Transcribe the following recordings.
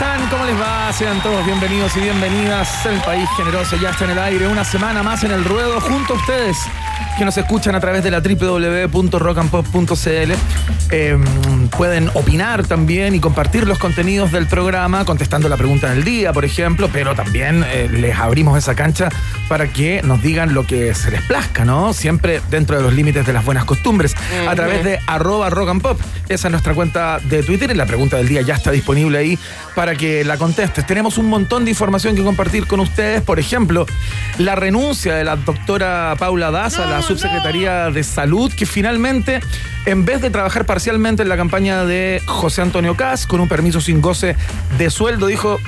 Están? ¿Cómo les va? Sean todos bienvenidos y bienvenidas. El país generoso ya está en el aire. Una semana más en el ruedo junto a ustedes que nos escuchan a través de la www.rockandpop.cl. Eh, pueden opinar también y compartir los contenidos del programa contestando la pregunta del día, por ejemplo, pero también eh, les abrimos esa cancha para que nos digan lo que se les plazca, ¿no? Siempre dentro de los límites de las buenas costumbres, a través de arroba rock and pop. Esa es nuestra cuenta de Twitter y la pregunta del día ya está disponible ahí para que la contestes. Tenemos un montón de información que compartir con ustedes, por ejemplo, la renuncia de la doctora Paula Daza, la subsecretaría de Salud, que finalmente, en vez de trabajar parcialmente en la campaña de José Antonio Cas, con un permiso sin goce de sueldo, dijo,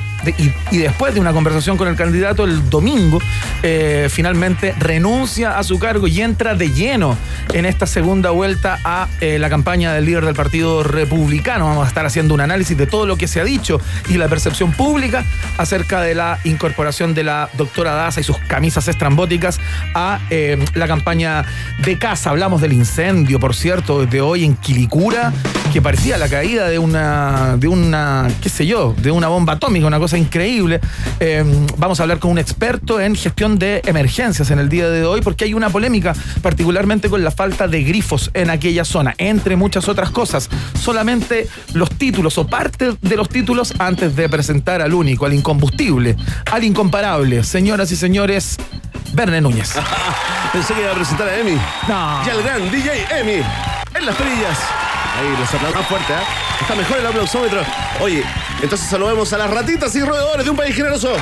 y después de una conversación con el candidato el domingo, eh, finalmente renuncia a su cargo y entra de lleno en esta segunda vuelta a eh, la campaña del líder del Partido Republicano. Vamos a estar haciendo un análisis de todo lo que se ha dicho y la percepción pública acerca de la incorporación de la doctora Daza y sus camisas estrambóticas a eh, la campaña de casa. Hablamos del incendio, por cierto, de hoy en Quilicura, que parecía la caída de una, de una, qué sé yo, de una bomba atómica, una cosa increíble. Eh, vamos a hablar con un experto en gestión de emergencias en el día de hoy, porque hay una polémica, particularmente con la falta de grifos en aquella zona, entre muchas otras cosas. Solamente los títulos o parte de los títulos antes de presentar al único, al incombustible, al incomparable. Señoras y señores, Verne Núñez. Pensé que iba a presentar a Emi. No. Y al gran DJ Emi. En las perillas. Ahí los aplausos fuerte, ¿eh? Está mejor el aplausómetro. Oye, entonces saludemos a las ratitas y roedores de un país generoso.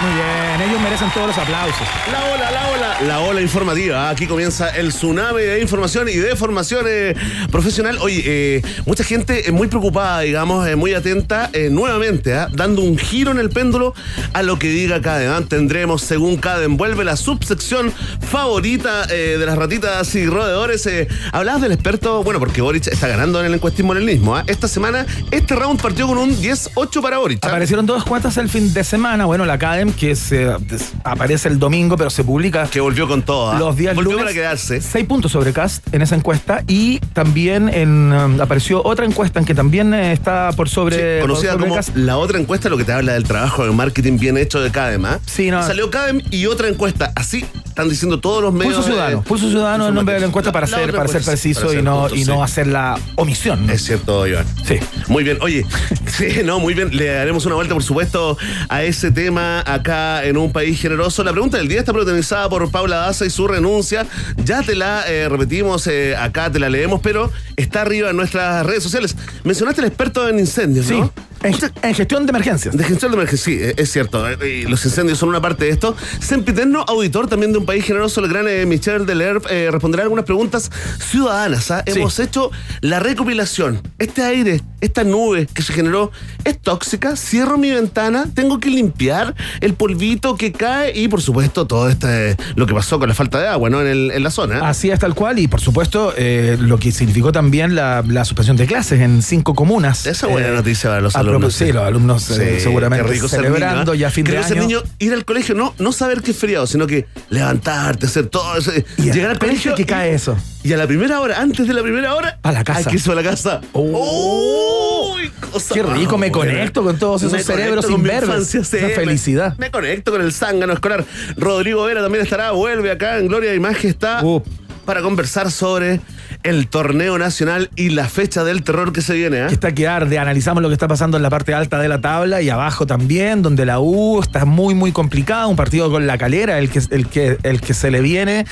Muy bien, ellos merecen todos los aplausos. La ola, la ola. La ola informativa. Aquí comienza el tsunami de información y de formación eh, profesional. Oye, eh, mucha gente eh, muy preocupada, digamos, eh, muy atenta, eh, nuevamente, ¿ah? dando un giro en el péndulo a lo que diga Caden. Tendremos, según Caden, vuelve la subsección favorita de las ratitas y roedores. Hablabas del experto, bueno, porque Boric está ganando en el encuestismo en el mismo. ¿ah? Esta semana, este round partió con un 10-8 para Boric. ¿ah? Aparecieron todas cuentas el fin de semana. Bueno, la Que se, des- aparece el domingo, pero se publica Que volvió con todo. ¿ah? los días volvió lunes. para quedarse. Seis puntos sobre Cast en esa encuesta. Y también en, um, apareció otra encuesta en que también eh, está por sobre. Sí, conocida por sobre como la otra encuesta, lo que te habla del trabajo de marketing bien hecho de Cadem. ¿ah? Sí, no. Salió Cadem y otra encuesta. Así están diciendo todos los medios. Pulso Ciudadano. de- Pulso Ciudadano es el nombre de la encuesta para, La ser, para ser preciso para y, no, y sí. no hacer la omisión. ¿no? Es cierto, Iván. Sí. Muy bien, oye, sí, no, muy bien, le daremos una vuelta, por supuesto, a ese tema acá en un país generoso. La pregunta del día está protagonizada por Paula Daza y su renuncia. Ya te la eh, repetimos eh, acá, te la leemos, pero está arriba en nuestras redes sociales. Mencionaste al experto en incendios, Sí. ¿no? En, en gestión de emergencias. De gestión de emergencia, sí, eh, es cierto. eh, y los incendios son una parte de esto. Sempiterno, auditor también de un país generoso, el gran eh, Michel Delerp, eh, responderá algunas preguntas ciudadanas. ¿ah? Sí. Hemos hecho la recopilación. Este aire, esta nube que se generó, ¿es tóxica? Cierro mi ventana, tengo que limpiar el polvito que cae y, por supuesto, todo este lo que pasó con la falta de agua ¿no? en, el- en la zona. Así es tal cual y por supuesto eh, lo que significó también la, la suspensión de clases en cinco comunas. Esa es buena noticia para los a alumnos. Sí, los alumnos eh, Sí, seguramente rico celebrando niño, ¿eh? ya fin Qué de año. niño, ir al colegio, no, no saber que es feriado, sino que levantarte, hacer todo eso. Y llegar al colegio. que cae eso. Y a la primera hora, antes de la primera hora, A la casa. Irse a la casa. Oh. Uy, cosa Qué rico, me conecto con todos esos Me cerebros con Esa felicidad. Me, conecto con el zángano escolar. Rodrigo Vera también estará, vuelve acá en Gloria y Majestad. Uh. para conversar sobre el torneo nacional y la fecha del terror que se viene. ¿eh? Que está que arde. Analizamos lo que está pasando en la parte alta de la tabla y abajo también, donde la U está muy, muy complicada. Un partido con la calera, el que, el que, el que se le viene.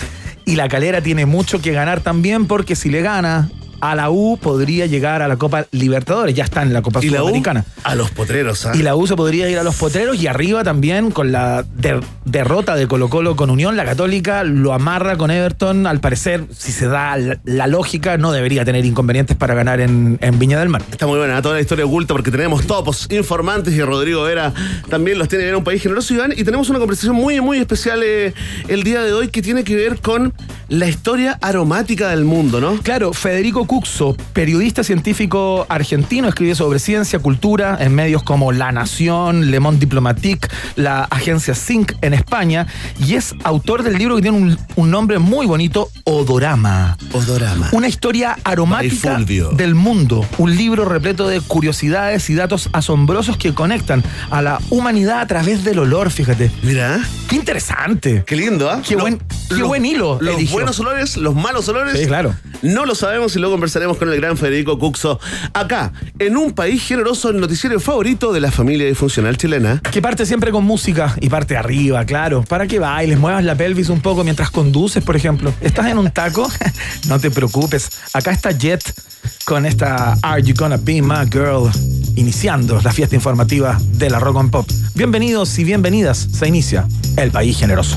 Y la calera tiene mucho que ganar también, porque si le gana a la U podría llegar a la Copa Libertadores, ya está en la Copa Y la U Sudamericana. a los potreros. ¿ah? Y la U se podría ir a los potreros y arriba también con la der- derrota de Colo Colo con Unión, la Católica lo amarra con Everton. Al parecer, si se da la, la lógica, no debería tener inconvenientes para ganar en, en Viña del Mar. Está muy buena toda la historia oculta porque tenemos topos informantes y Rodrigo Vera también los tiene bien un país generoso Iván y tenemos una conversación muy muy especial eh, el día de hoy que tiene que ver con la historia aromática del mundo, ¿no? Claro, Federico Cuxo, periodista científico argentino, escribe sobre ciencia, cultura en medios como La Nación, Le Monde Diplomatique, la agencia Sync en España y es autor del libro que tiene un, un nombre muy bonito, Odorama. Odorama. Una historia aromática del mundo. Un libro repleto de curiosidades y datos asombrosos que conectan a la humanidad a través del olor, fíjate. Mira, Qué interesante. qué lindo, ¿ah? Qué buen- qué buen hilo Los eligió. buenos olores, los malos olores. Sí, claro. No lo sabemos y luego conversaremos con el gran Federico Cuxo acá, en un país generoso, el noticiero favorito de la familia disfuncional chilena. Que parte siempre con música y parte arriba, claro. Para que bailes, muevas la pelvis un poco mientras conduces, por ejemplo. ¿Estás en un taco? no te preocupes. Acá está Jet con esta Are You Gonna Be My Girl? Iniciando la fiesta informativa de la Rock and Pop. Bienvenidos y bienvenidas. Se inicia El País Generoso.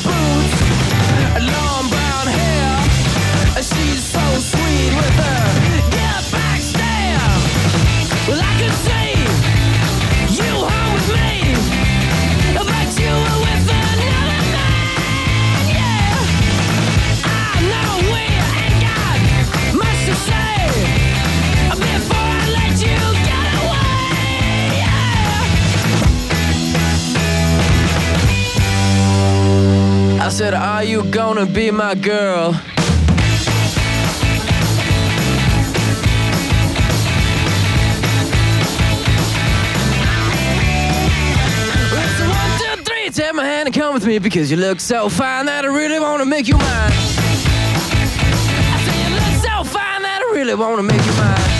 said, Are you gonna be my girl? Take my hand and come with me because you look so fine that I really wanna make you mine. I say you look so fine that I really wanna make you mine.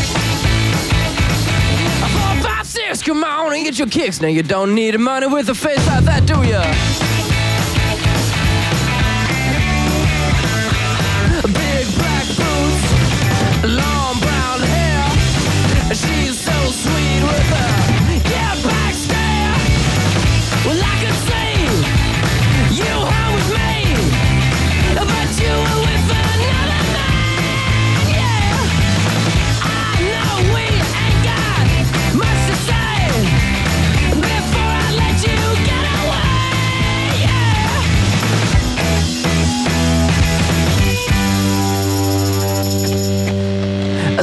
Four, five, six, come on and get your kicks. Now you don't need money with a face like that, do ya?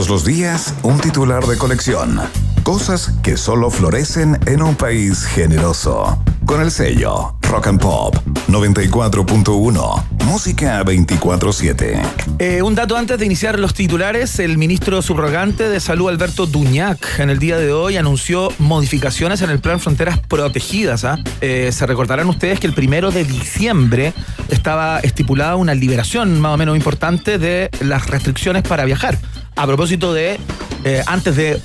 Todos los días, un titular de colección. Cosas que solo florecen en un país generoso. Con el sello Rock and Pop 94.1. Música 24-7. Eh, un dato antes de iniciar los titulares, el ministro subrogante de Salud Alberto Duñac en el día de hoy anunció modificaciones en el plan Fronteras Protegidas. ¿ah? Eh, se recordarán ustedes que el primero de diciembre estaba estipulada una liberación más o menos importante de las restricciones para viajar. A propósito de, eh, antes de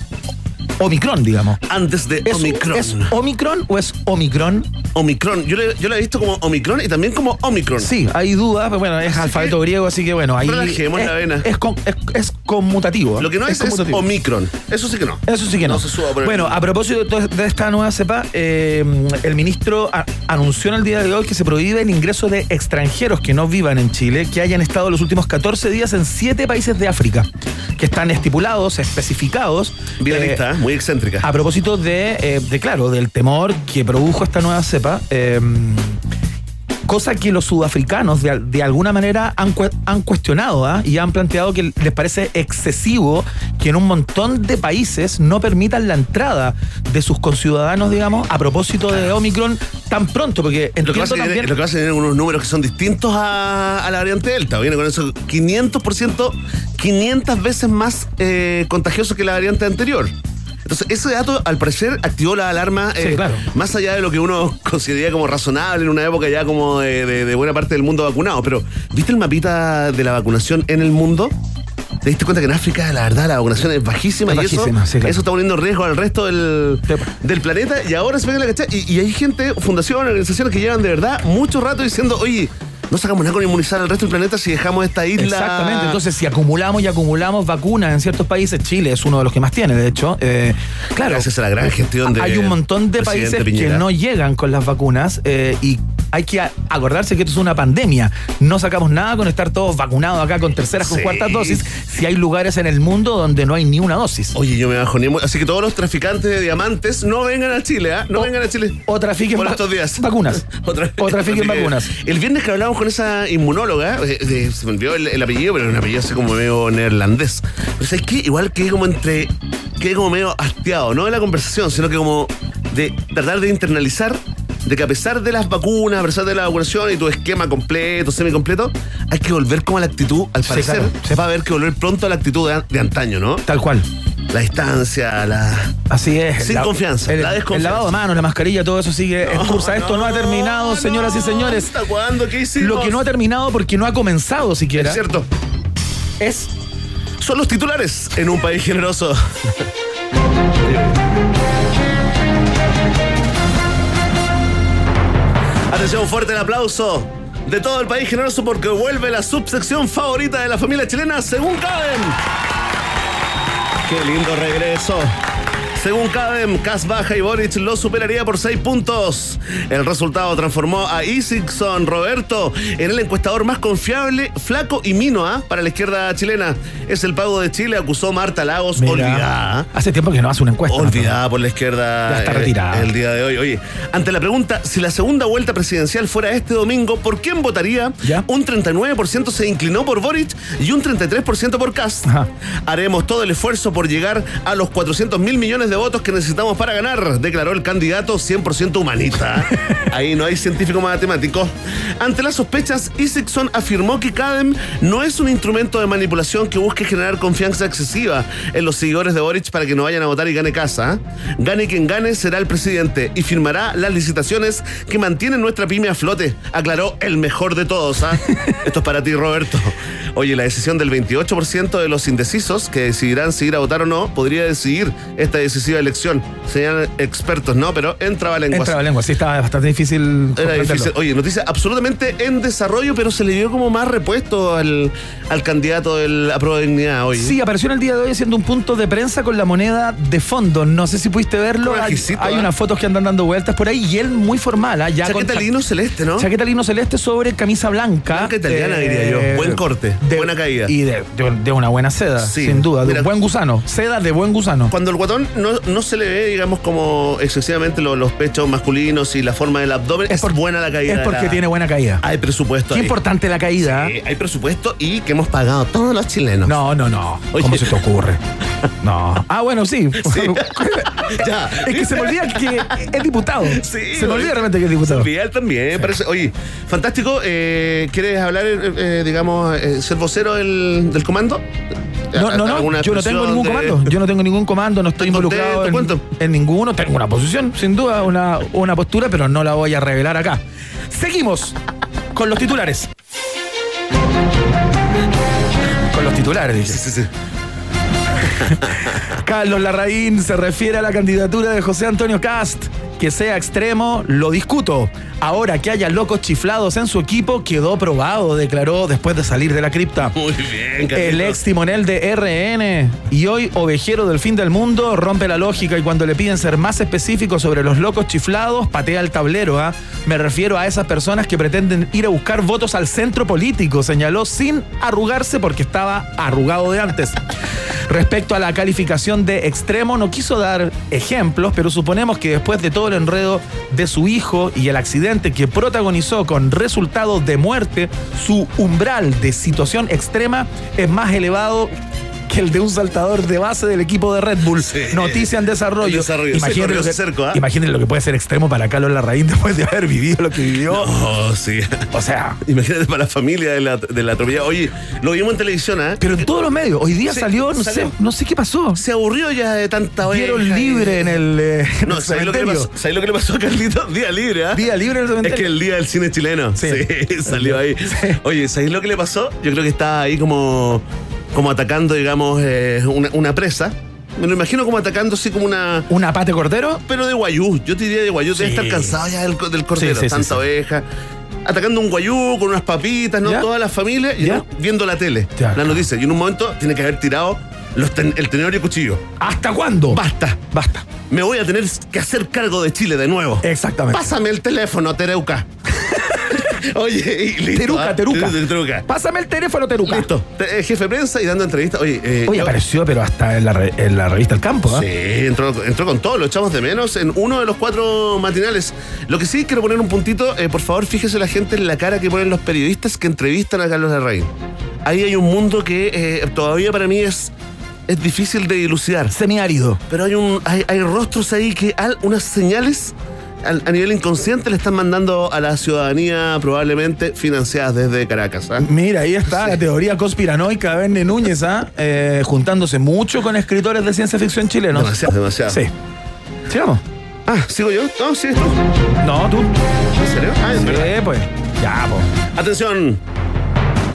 Omicron, digamos. Antes de ¿Es, Omicron. ¿Es Omicron o es Omicron? Omicron. Yo, le, yo la he visto como Omicron y también como Omicron. Sí, hay dudas, pero bueno, es alfabeto griego, así que bueno, ahí Relajemos es, la vena. Es, con- es- es conmutativo. Lo que no es, es. Omicron. Eso sí que no. Eso sí que no. No se suba por el- bueno, a propósito de, esta nueva cepa, eh, el ministro a- anunció en el día de hoy que se prohíbe el ingreso de extranjeros que no vivan en Chile, que hayan estado los últimos 14 días en siete países de África, que están estipulados, especificados. Bien eh, lista, ¿eh? muy excéntrica. a propósito de, eh, de, claro, del temor que produjo esta nueva cepa, eh, cosa que los sudafricanos de, al- de alguna manera han, cue- han cuestionado ¿ah? y han planteado que les parece excesivo que en un montón de países no permitan la entrada de sus conciudadanos, digamos, a propósito de Omicron tan pronto, porque Lo entiendo es que también... lo que pasa es unos números que son distintos a, a la variante Delta. Viene con eso 500%, 500 veces más eh, contagioso que la variante anterior. Entonces, ese dato, al parecer, activó la alarma Sí, eh, claro. más allá de lo que uno consideraría como razonable en una época ya como de, de- de buena parte del mundo vacunado. Pero, ¿viste el mapita de la vacunación en el mundo? ¿Te diste cuenta que en África, la verdad, la vacunación es bajísima? Es y eso, bajísima, sí, claro. eso está poniendo en riesgo al resto del, del planeta. Y ahora se pega la cachada. Y, y hay gente, fundaciones, organizaciones que llevan de verdad mucho rato diciendo, oye, no sacamos nada con inmunizar al resto del planeta si dejamos esta isla. Exactamente, entonces si acumulamos y acumulamos vacunas en ciertos países, Chile es uno de los que más tiene, de hecho, eh, claro, Gracias a la gran gestión de hay un montón de países Piñera. que no llegan con las vacunas eh, y hay que acordarse que esto es una pandemia. No sacamos nada con estar todos vacunados acá con terceras, con Sí. cuartas dosis, si hay lugares en el mundo donde no hay ni una dosis. Oye, yo me bajo ni Así que todos los traficantes de diamantes no vengan a Chile, ¿ah? No O- vengan a Chile. o trafiquen por estos días. vacunas. O trafiquen vacunas. El viernes que hablamos con esa inmunóloga, eh, eh, se me olvidó el, el apellido, pero un apellido así como medio neerlandés. Pero ¿sabes qué? Igual que como entre. Quedé como medio hastiado, no de la conversación, sino que como de tratar de internalizar de que a pesar de las vacunas, a pesar de la vacunación y tu esquema completo, semicompleto, hay que volver como a la actitud, al Sí, parecer, claro. se va a haber que volver pronto a la actitud de, de antaño, ¿no? Tal cual. La distancia, la... Así es. Sin confianza, El, la el desconfianza. lavado de manos, la mascarilla, todo eso sigue en cursa. Esto no, ha terminado, señoras y señores. ¿Hasta cuándo? ¿Qué hicimos? Lo que no ha terminado porque no ha comenzado siquiera Es cierto. es Son los titulares en un país generoso. Atención, fuerte el aplauso de todo el país generoso porque vuelve la subsección favorita de la familia chilena, según Caben. Qué lindo regreso. Según Cadem, Cas baja y Boric lo superaría por 6 puntos. El resultado transformó a Isikson Roberto en el encuestador más confiable, flaco y mino ¿ah? para la izquierda chilena. Es el pago de Chile, acusó Marta Lagos, Mira, olvidada. Hace tiempo que no hace una encuesta. Olvidada por la izquierda Ya está retirada. el día de hoy. Oye, ante la pregunta si la segunda vuelta presidencial fuera este domingo, ¿por quién votaría? Ya. Un 39% se inclinó por Boric y un 33% por Cast. Haremos todo el esfuerzo por llegar a los 400 mil millones de votos que necesitamos para ganar, declaró el candidato 100% humanista. Ahí no hay científico matemático. Ante las sospechas, Isikson afirmó que CADEM no es un instrumento de manipulación que busque generar confianza excesiva en los seguidores de Boric para que no vayan a votar y gane casa. Gane quien gane será el presidente y firmará las licitaciones que mantienen nuestra pyme a flote, aclaró el mejor de todos. ¿ah? Esto es para ti, Roberto. Oye, la decisión del 28% de los indecisos que decidirán si ir a votar o no podría decidir esta decisiva elección. Serían expertos, ¿no? Pero entraba lenguas. Entraba lengua, sí, estaba bastante difícil. Era difícil. Oye, noticia absolutamente en desarrollo, pero se le dio como más repuesto al, al candidato de la prueba de dignidad hoy. Sí, apareció en el día de hoy haciendo un punto de prensa con la moneda de fondo. No sé si pudiste verlo. Hay, ¿eh? unas fotos que andan dando vueltas por ahí y él muy formal. ¿ah? Ya Chaqueta lino celeste, ¿no? Chaqueta lino celeste sobre camisa blanca. Eh, Blanca italiana, diría yo. Buen corte, buena caída. Y de, de- de una buena seda, Sí. sin duda. De Mira- buen gusano. Seda de buen gusano. Cuando el guatón no no, no se le ve, digamos, como excesivamente lo- los pechos masculinos y la forma del abdomen. Es, por- buena la caída. Es porque la- tiene buena caída. Hay presupuesto. Qué ahí. importante la caída. Sí, hay presupuesto y que hemos pagado todos los chilenos. No, no, no. Oye. ¿Cómo se te ocurre? No. Ah, bueno, sí. Ya. Es que se me olvida que es diputado. Sí, se me olvida realmente que es diputado. Vidal también, parece. Oye, fantástico. eh, ¿Quieres hablar, eh, eh, digamos, eh, ser vocero del, del comando? No, no, no, ¿Alguna yo no tengo ningún de- comando. Yo no tengo ningún comando, no estoy ¿Estás contento? en, ¿Cuánto? en ninguno. Tengo una posición, sin duda, una, una postura, pero no la voy a revelar acá. Seguimos con los titulares. Con los titulares, dice. Sí, sí, sí. Carlos Larraín se refiere a la candidatura de José Antonio Cast. Que sea extremo, lo discuto. Ahora que haya locos chiflados en su equipo, quedó probado, declaró después de salir de la cripta. Muy bien, El ex timonel de RN y hoy ovejero del fin del mundo rompe la lógica y cuando le piden ser más específico sobre los locos chiflados, patea el tablero. ¿ah? Me refiero a esas personas que pretenden ir a buscar votos al centro político, señaló sin arrugarse porque estaba arrugado de antes. Respecto a la calificación de extremo, no quiso dar ejemplos, pero suponemos que después de todo el enredo de su hijo y el accidente que protagonizó con resultado de muerte, su umbral de situación extrema es más elevado que el de un saltador de base del equipo de Red Bull. Sí. Noticia en desarrollo. Desarrollo. Imaginen lo, que, cerco, imaginen lo que puede ser extremo para Carlos Larraín después de haber vivido lo que vivió. Oh, sí. O sea, Imagínate para la familia de la, de la atropellada. Oye, lo vimos en televisión, ¿ah? pero en todos los medios. Hoy día Sí, salió, no salió. sé, no sé qué pasó. Se aburrió ya de tanta Dieron y- libre en el, eh, No, ¿sabes lo, que le pasó? ¿sabes lo que le pasó a Carlitos? Día libre, ¿ah? Día libre en el Es que el día del cine chileno. Sí, Sí. salió ahí. Oye, ¿sabéis lo que le pasó? Yo creo que estaba ahí como, como atacando, digamos, eh, una, una presa. Me lo imagino como atacando así como una. ¿Un apate cordero? Pero de guayú. Yo te diría de guayú. Debe Sí. estar cansado ya del, del cordero. Sí, tanta oveja. Atacando un guayú con unas papitas, ¿no? ¿Ya? Toda la familia y ¿Ya? ¿no? viendo la tele, Ya. la noticia. Y en un momento tiene que haber tirado los ten- el tenedor y el cuchillo. ¿Hasta cuándo? Basta. Basta. Me voy a tener que hacer cargo de Chile de nuevo. Exactamente. Pásame el teléfono, Tereuca. Oye, listo. Teruca, ¿ah? Teruca. Teruca. Pásame el teléfono, Teruca. Listo. Te- eh, jefe de prensa y dando entrevistas. Oye, eh, Oye, yo- apareció, pero hasta en la, re- en la revista El Campo, ¿ah? Sí, entró, entró con todo, lo echamos de menos en uno de los cuatro matinales. Lo que sí quiero poner un puntito, eh, por favor, fíjese la gente en la cara que ponen los periodistas que entrevistan a Carlos Larraín. Ahí hay un mundo que eh, todavía para mí es, es difícil de dilucidar. Semiárido. Pero hay, un, hay, hay rostros ahí que al- unas señales al- a nivel inconsciente le están mandando a la ciudadanía probablemente financiadas desde Caracas. ¿ah? Mira, ahí está la teoría conspiranoica de Verne Núñez, ¿ah? Eh, juntándose mucho con escritores de ciencia ficción chilenos. Demasiado, demasiado. Sí. Sigamos. Ah, ¿sigo yo? No, tú. No, tú. ¿En serio? Ah. Sí, pues. Ya, pues. Atención.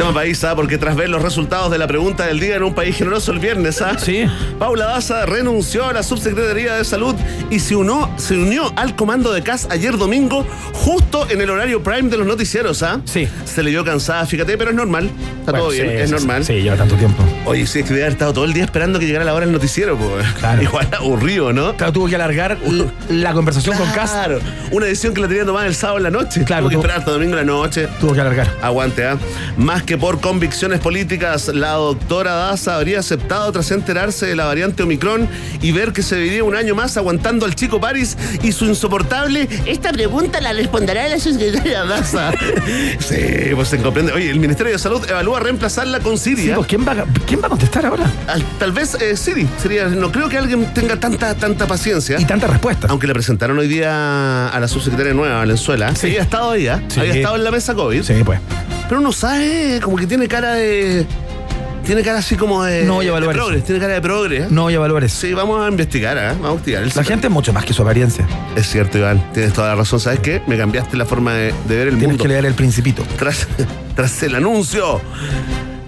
Tema país, ¿ah? porque tras ver los resultados de la pregunta del día en un país generoso el viernes, ¿ah? Sí. Paula Daza renunció a la subsecretaría de salud y se unió, se unió al comando de CAS ayer domingo, justo en el horario prime de los noticieros, ¿ah? Sí. Se le vio cansada, fíjate, pero es normal. Está Bueno, todo bien, sí, es sí, normal. Sí, lleva tanto tiempo. Oye, sí, es que haber estado todo el día esperando que llegara la hora del noticiero, pues. Claro. Igual aburrido, ¿no? Claro, tuvo que alargar la conversación con Cast. Claro, una decisión que la tenía tomada el sábado en la noche. Claro, Tuvo que esperar hasta domingo en la noche. Tuvo que alargar. Aguante, ¿ah? Más que por convicciones políticas, la doctora Daza habría aceptado tras enterarse de la variante Omicron y ver que se viviría un año más aguantando al chico París y su insoportable. Esta pregunta la responderá la secretaria Daza. sí, pues se comprende. Oye, el Ministerio de Salud evalúa reemplazarla con Sí, Siria. pues, ¿quién, va, a- ¿quién va a contestar ahora? Al- tal vez eh, Siri sería. No creo que alguien tenga tanta, tanta paciencia. Y tanta respuesta. Aunque le presentaron hoy día a la subsecretaria nueva, Valenzuela. Sí. Había estado ahí, ¿ah? Sí. Había estado en la mesa COVID. Sí, pues. Pero uno sabe, como que tiene cara de. Tiene cara así como de. No voy a evaluar de progres, Tiene cara de progre. ¿eh? No voy a evaluar eso. Sí, vamos a investigar, ¿ah? Vamos a investigar. El- La gente es mucho más que su apariencia. Es cierto, Iván. Tienes toda la razón. ¿Sabes qué? Me cambiaste la forma de, de ver el Tienes mundo. que leer el principito. Tras, tras el anuncio.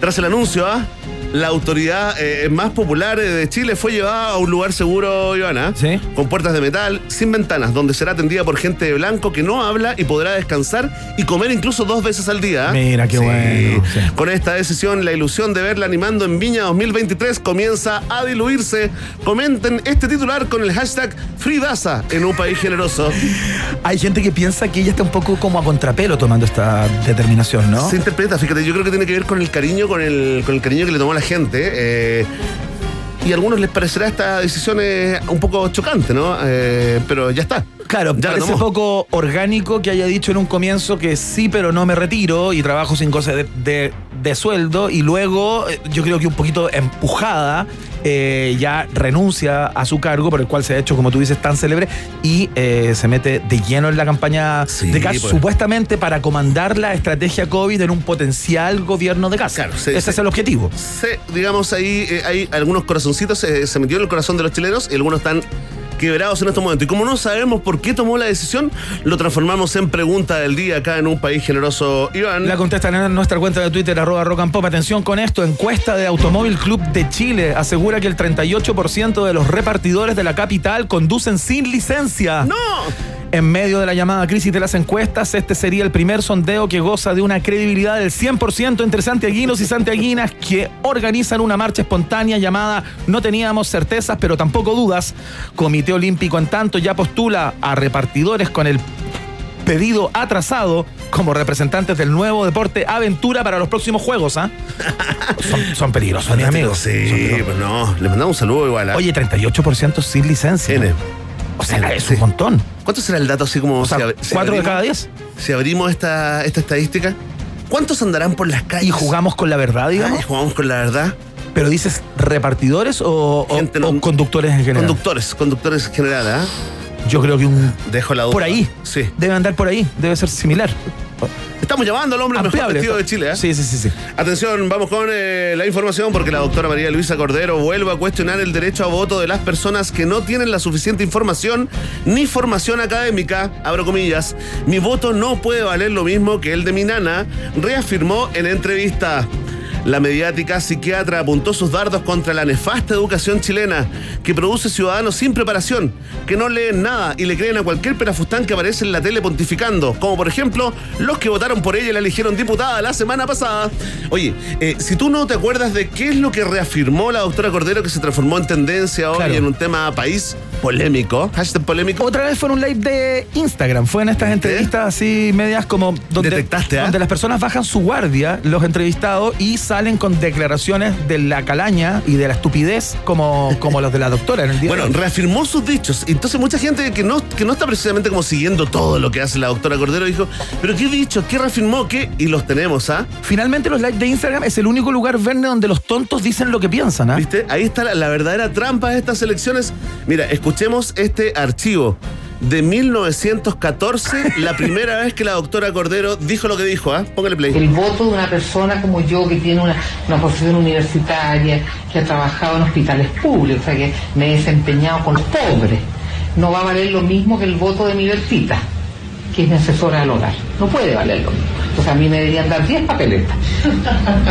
Tras el anuncio, ¿ah? La autoridad eh, más popular eh, de Chile fue llevada a un lugar seguro, Ivana. Sí. Con puertas de metal, sin ventanas, donde será atendida por gente de blanco que no habla y podrá descansar y comer incluso dos veces al día. Mira, qué bueno, sí. Con esta decisión, la ilusión de verla animando en Viña 2023 comienza a diluirse. Comenten este titular con el hashtag FreeDaza en un país generoso. Hay gente que piensa que ella está un poco como a contrapelo tomando esta determinación, ¿no? Se interpreta, fíjate, yo creo que tiene que ver con el cariño, con el, con el cariño que le tomó la gente. eh, y a algunos les parecerá esta decisión eh, un poco chocante, ¿no? Eh, pero ya está. Claro, Ya parece poco orgánico que haya dicho en un comienzo que sí, pero no me retiro y trabajo sin goce de, de- de sueldo y luego eh, yo creo que un poquito empujada eh, ya renuncia a su cargo por el cual se ha hecho, como tú dices, tan célebre y eh, se mete de lleno en la campaña Sí, de Kass, pues. supuestamente para comandar la estrategia COVID en un potencial gobierno de Kass. Claro, Ese es el objetivo. Se, digamos, ahí eh, hay algunos corazoncitos, se metió en el corazón de los chilenos y algunos están quebrados en estos momentos. Y como no sabemos por qué tomó la decisión, lo transformamos en pregunta del día acá en un país generoso. Iván. La contestan en nuestra cuenta de Twitter, arroba rock and pop. Atención con esto, encuesta de Automóvil Club de Chile asegura que el 38% de los repartidores de la capital conducen sin licencia. ¡No! En medio de la llamada crisis de las encuestas, este sería el primer sondeo que goza de una credibilidad del 100% entre santiaguinos y santiaguinas que organizan una marcha espontánea llamada No teníamos certezas, pero tampoco dudas. Comité Olímpico, en tanto, ya postula a repartidores con el pedido atrasado como representantes del nuevo deporte aventura para los próximos juegos. ¿ah? Son, son peligrosos, mis amigos. Sí, peligrosos. pues no. Les mandamos un saludo igual. ¿ah? Oye, 38% sin licencia. N. O sea, es Sí. un montón. ¿Cuánto será el dato así como O sea, si ab- si cuatro de cada diez. Si abrimos esta, esta estadística, ¿cuántos andarán por las calles? Y jugamos con la verdad, digamos. Ay, jugamos con la verdad. Pero dices repartidores o, Gente conductores en general. Conductores, conductores en general, ¿ah? Yo creo que un Dejo la duda. por ahí. Sí. Debe andar por ahí. Debe ser similar. Estamos llamando al hombre mejor Ampliable. vestido de Chile, ¿eh? Sí, sí, sí, sí. Atención, vamos con eh, la información porque la doctora María Luisa Cordero vuelve a cuestionar el derecho a voto de las personas que no tienen la suficiente información ni formación académica. Abro comillas. Mi voto no puede valer lo mismo que el de mi nana, reafirmó en entrevista. La mediática psiquiatra apuntó sus dardos contra la nefasta educación chilena, que produce ciudadanos sin preparación, que no leen nada y le creen a cualquier perafustán que aparece en la tele pontificando, como por ejemplo los que votaron por ella y la eligieron diputada la semana pasada. Oye, eh, si tú no te acuerdas de qué es lo que reafirmó la doctora Cordero que se transformó en tendencia hoy Claro. en un tema país polémico, hashtag polémico, Otra vez fue en un live de Instagram. Fue en estas entrevistas así medias como donde, Detectaste, ¿ah? donde las personas bajan su guardia, los entrevistados, y salen con declaraciones de la calaña y de la estupidez como, como los de la doctora en el día Bueno, de hoy. reafirmó sus dichos. Entonces mucha gente que no, que no está precisamente como siguiendo todo lo que hace la doctora Cordero dijo, pero ¿qué dicho? ¿Qué reafirmó? ¿Qué? Y los tenemos, ¿ah? Finalmente los lives de Instagram es el único lugar verde donde los tontos dicen lo que piensan, ¿ah? ¿Viste? Ahí está la, la verdadera trampa de estas elecciones. Mira, escuchemos este archivo de 1914, la primera vez que la doctora Cordero dijo lo que dijo, ¿ah? Póngale play. El voto de una persona como yo que tiene una, una profesión universitaria, que ha trabajado en hospitales públicos, o sea que me he desempeñado con los pobres, no va a valer lo mismo que el voto de mi Bertita, que es mi asesora del hogar. No puede valer lo mismo. Entonces a mí me deberían dar 10 papeletas.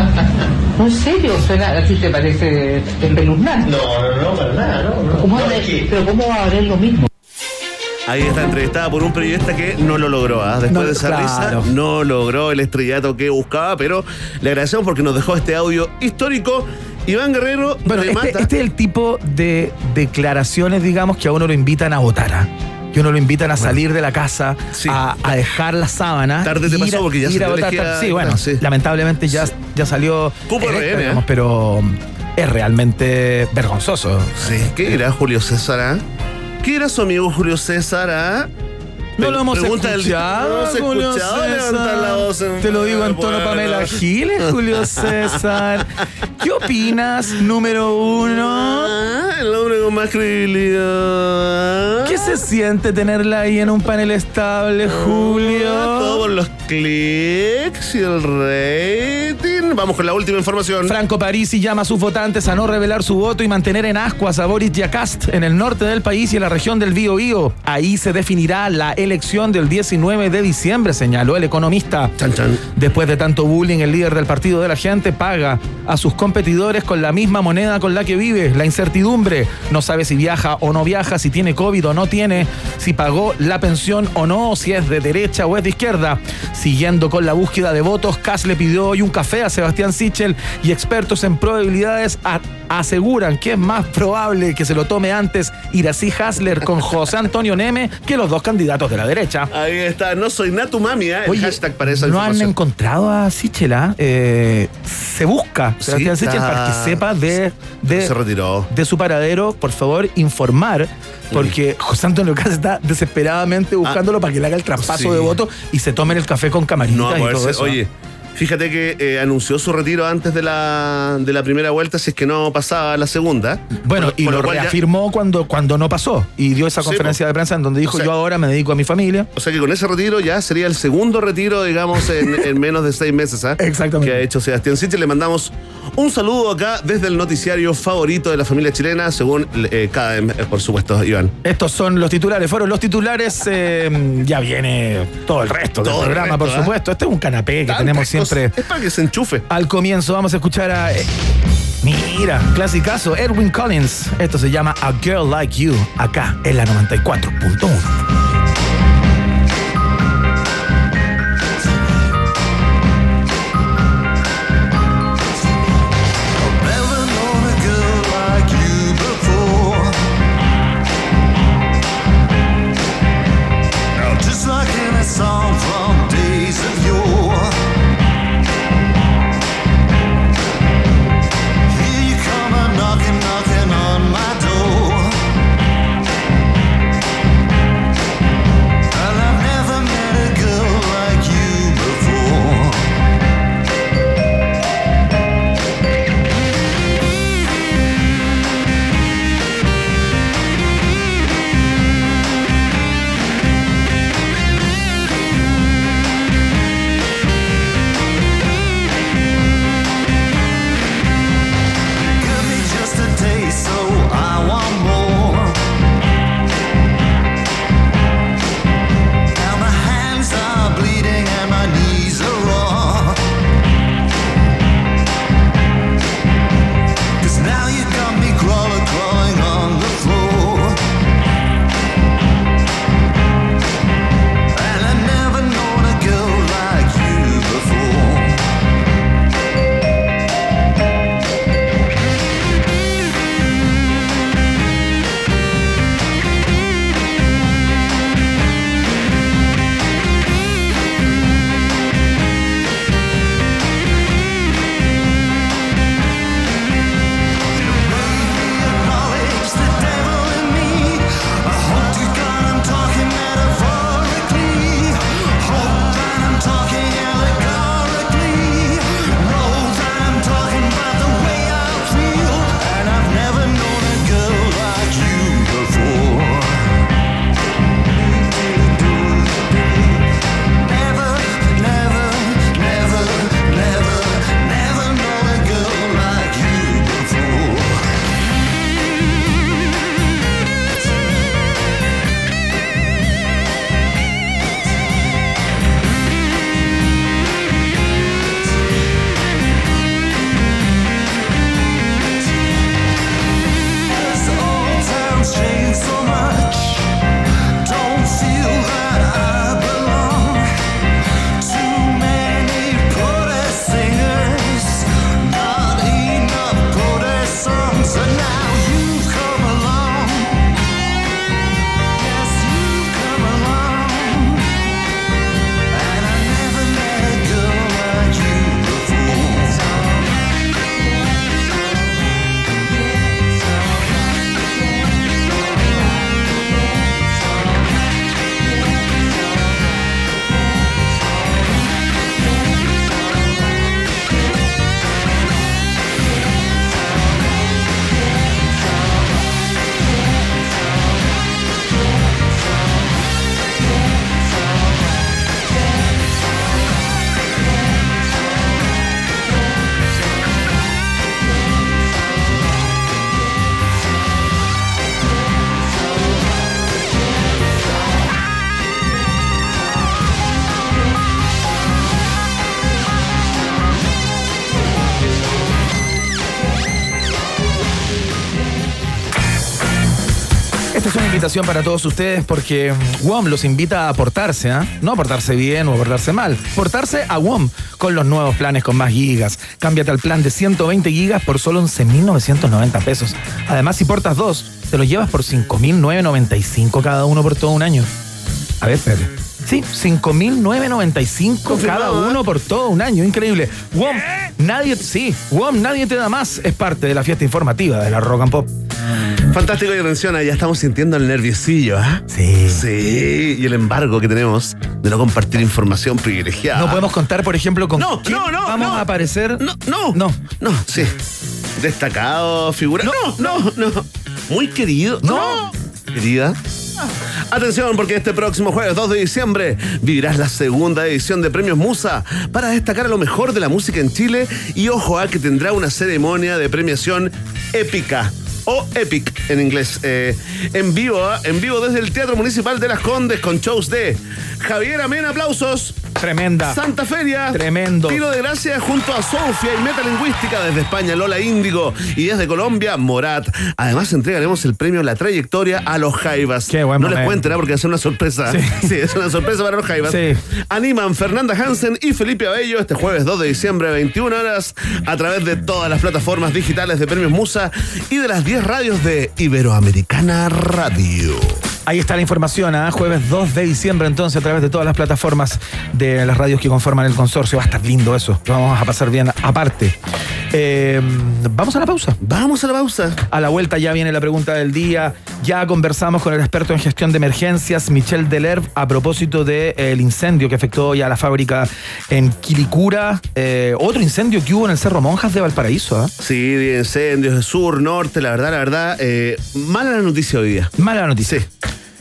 No, en serio, suena, a ti te parece espeluznante. No, no, no, para nada, no. no. ¿Cómo No, que- Pero ¿cómo va a valer lo mismo? Ahí está entrevistada por un periodista que no lo logró, ¿ah? Después No, de esa claro. risa, no logró el estrellato que buscaba, pero le agradecemos porque nos dejó este audio histórico. Iván Guerrero Bueno, este, este es el tipo de declaraciones, digamos, que a uno lo invitan a votar. ¿ah? Que uno lo invitan a salir de la casa, Sí. a, a dejar la sábana. Tarde te pasó porque ya ir se a votar. Sí, bueno, sí. lamentablemente ya, ya salió. Cupo ¿eh? pero es realmente vergonzoso. Sí, ¿qué era Julio César? ah? ¿Qué era su amigo Julio César? No lo hemos escuchado, No Julio escuchado César. levantar la voz en- Te lo digo en tono Bueno. Pamela Giles, Julio César. ¿Qué opinas, número uno? Ah, el hombre con más credibilidad. ¿Qué se siente tenerla ahí en un panel estable, Ah, Julio? Todos los clics y el rating. Vamos con la última información. Franco Parisi llama a sus votantes a no revelar su voto y mantener en ascuas a Boris Yacast en el norte del país y en la región del Bío Ahí se definirá la elección del 19 de diciembre, señaló el economista. Chan, chan. Después de tanto bullying, el líder del Partido de la Gente paga a sus competidores con la misma moneda con la que vive, la incertidumbre. No sabe si viaja o no viaja, si tiene COVID o no tiene, si pagó la pensión o no, si es de derecha o es de izquierda. Siguiendo con la búsqueda de votos, Kass le pidió hoy un café a Sebastián Sichel y expertos en probabilidades aseguran que es más probable que se lo tome antes Irací Hasler con José Antonio Neme que los dos candidatos de la derecha. Ahí está, no soy Natumami, ¿eh? el Oye, hashtag para esa no han encontrado a Sichel, ¿ah? Eh, se busca Sebastián Sí, Sichel para que sepa de, de, Se retiró. de su paradero, por favor, informar, porque José Antonio Caz está desesperadamente buscándolo para que le haga el traspaso Ah. sí. de voto y se tomen el café con camaritas No y poder todo ser. eso. Oye, fíjate que eh, anunció su retiro antes de la, de la primera vuelta, si es que no pasaba la segunda. Bueno, Por- y por lo ya- reafirmó cuando, cuando no pasó y dio esa conferencia de prensa en donde dijo O sea- yo ahora me dedico a mi familia. O sea que con ese retiro ya sería el segundo retiro, digamos, en, en menos de seis meses, ¿ah? Exactamente. Que ha hecho Sebastián Sichel. Le mandamos un saludo acá desde el noticiario favorito de la familia chilena, según eh, CADEM, eh, por supuesto, Iván. Estos son los titulares, fueron los titulares, eh, ya viene todo el resto del Todo el programa, resto, por ¿eh? supuesto. Este es un canapé que Tantas tenemos siempre cosas. Es para que se enchufe. al comienzo. Vamos a escuchar a... eh, mira, clasicazo, Edwin Collins. Esto se llama A Girl Like You, acá en la 94.1. invitación para todos ustedes porque mm, WOM los invita a portarse, ¿ah? No a portarse bien o a portarse mal. Portarse a WOM con los nuevos planes con más gigas. Cámbiate al plan de 120 gigas por solo 11.990 pesos. Además, si portas dos, te los llevas por 5.995 cada uno por todo un año. A ver, espérate. Sí, 5.995 cada ¿eh? uno por todo un año. Increíble. WOM, nadie, sí, WOM, nadie te da más. Es parte de la fiesta informativa de la Rock and Pop. Fantástico y atención, ya estamos sintiendo el nerviosillo, ¿ah? Sí. Sí, y el embargo que tenemos de no compartir información privilegiada. No podemos contar, por ejemplo, con No, quién no, no, vamos no. a aparecer. No, no, No. no, sí. Destacado figura. No, no, no. Muy querido. No. Querida. Atención, porque este próximo jueves 2 de diciembre vivirás la segunda edición de Premios Musa para destacar a lo mejor de la música en Chile y ojo a que tendrá una ceremonia de premiación épica. O Epic en inglés. eh, en vivo, ¿ah? en vivo desde el Teatro Municipal de Las Condes con shows de Javier Amén, aplausos. Tremenda. Santa Feria. Tremendo. Tiro de gracia junto a Sofía y Metalingüística desde España, Lola Índigo. Y desde Colombia, Morat. Además, entregaremos el premio La Trayectoria a los Jaivas. Qué buen no les cuenten, ¿eh? porque es una sorpresa. Sí. Sí. es una sorpresa para los Jaivas. Sí. Animan Fernanda Hansen y Felipe Abello este jueves 2 de diciembre, 21 horas, a través de todas las plataformas digitales de Premios Musa y de las 10 radios de Iberoamericana Radio. Ahí está la información, ¿ah? jueves 2 de diciembre, entonces, a través de todas las plataformas de las radios que conforman el consorcio. Va a estar lindo eso. Lo vamos a pasar bien aparte. Eh, Vamos a la pausa. Vamos a la pausa. A la vuelta ya viene la pregunta del día. Ya conversamos con el experto en gestión de emergencias, Michel Delerve, a propósito del incendio que afectó ya la fábrica en Quilicura. Eh, otro incendio que hubo en el Cerro Monjas de Valparaíso. ¿ah? Sí, de incendios de sur, norte, la verdad, la verdad, eh, mala la noticia hoy día. Mala noticia. Sí.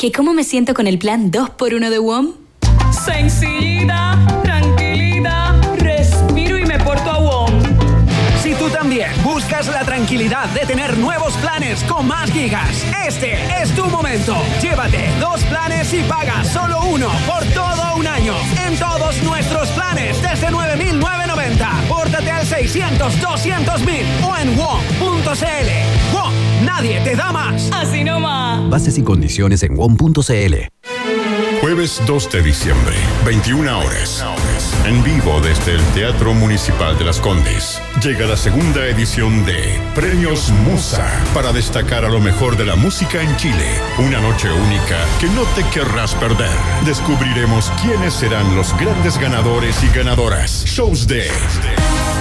¿Que cómo me siento con el plan 2x1 de WOM? Sencillita, tranquilita, respiro y me porto a WOM. Si tú también buscas la tranquilidad de tener nuevos planes con más gigas, este es tu momento. Llévate dos planes y paga solo uno por todo un año. En todos nuestros planes desde 9,990. Pórtate al 600 200 mil o en WOM.cl. Nadie te da más. Así nomás. Bases y condiciones en WOM.cl. Jueves 2 de diciembre, 21 horas. En vivo desde el Teatro Municipal de Las Condes. Llega la segunda edición de Premios Musa para destacar a lo mejor de la música en Chile. Una noche única que no te querrás perder. Descubriremos quiénes serán los grandes ganadores y ganadoras. Shows de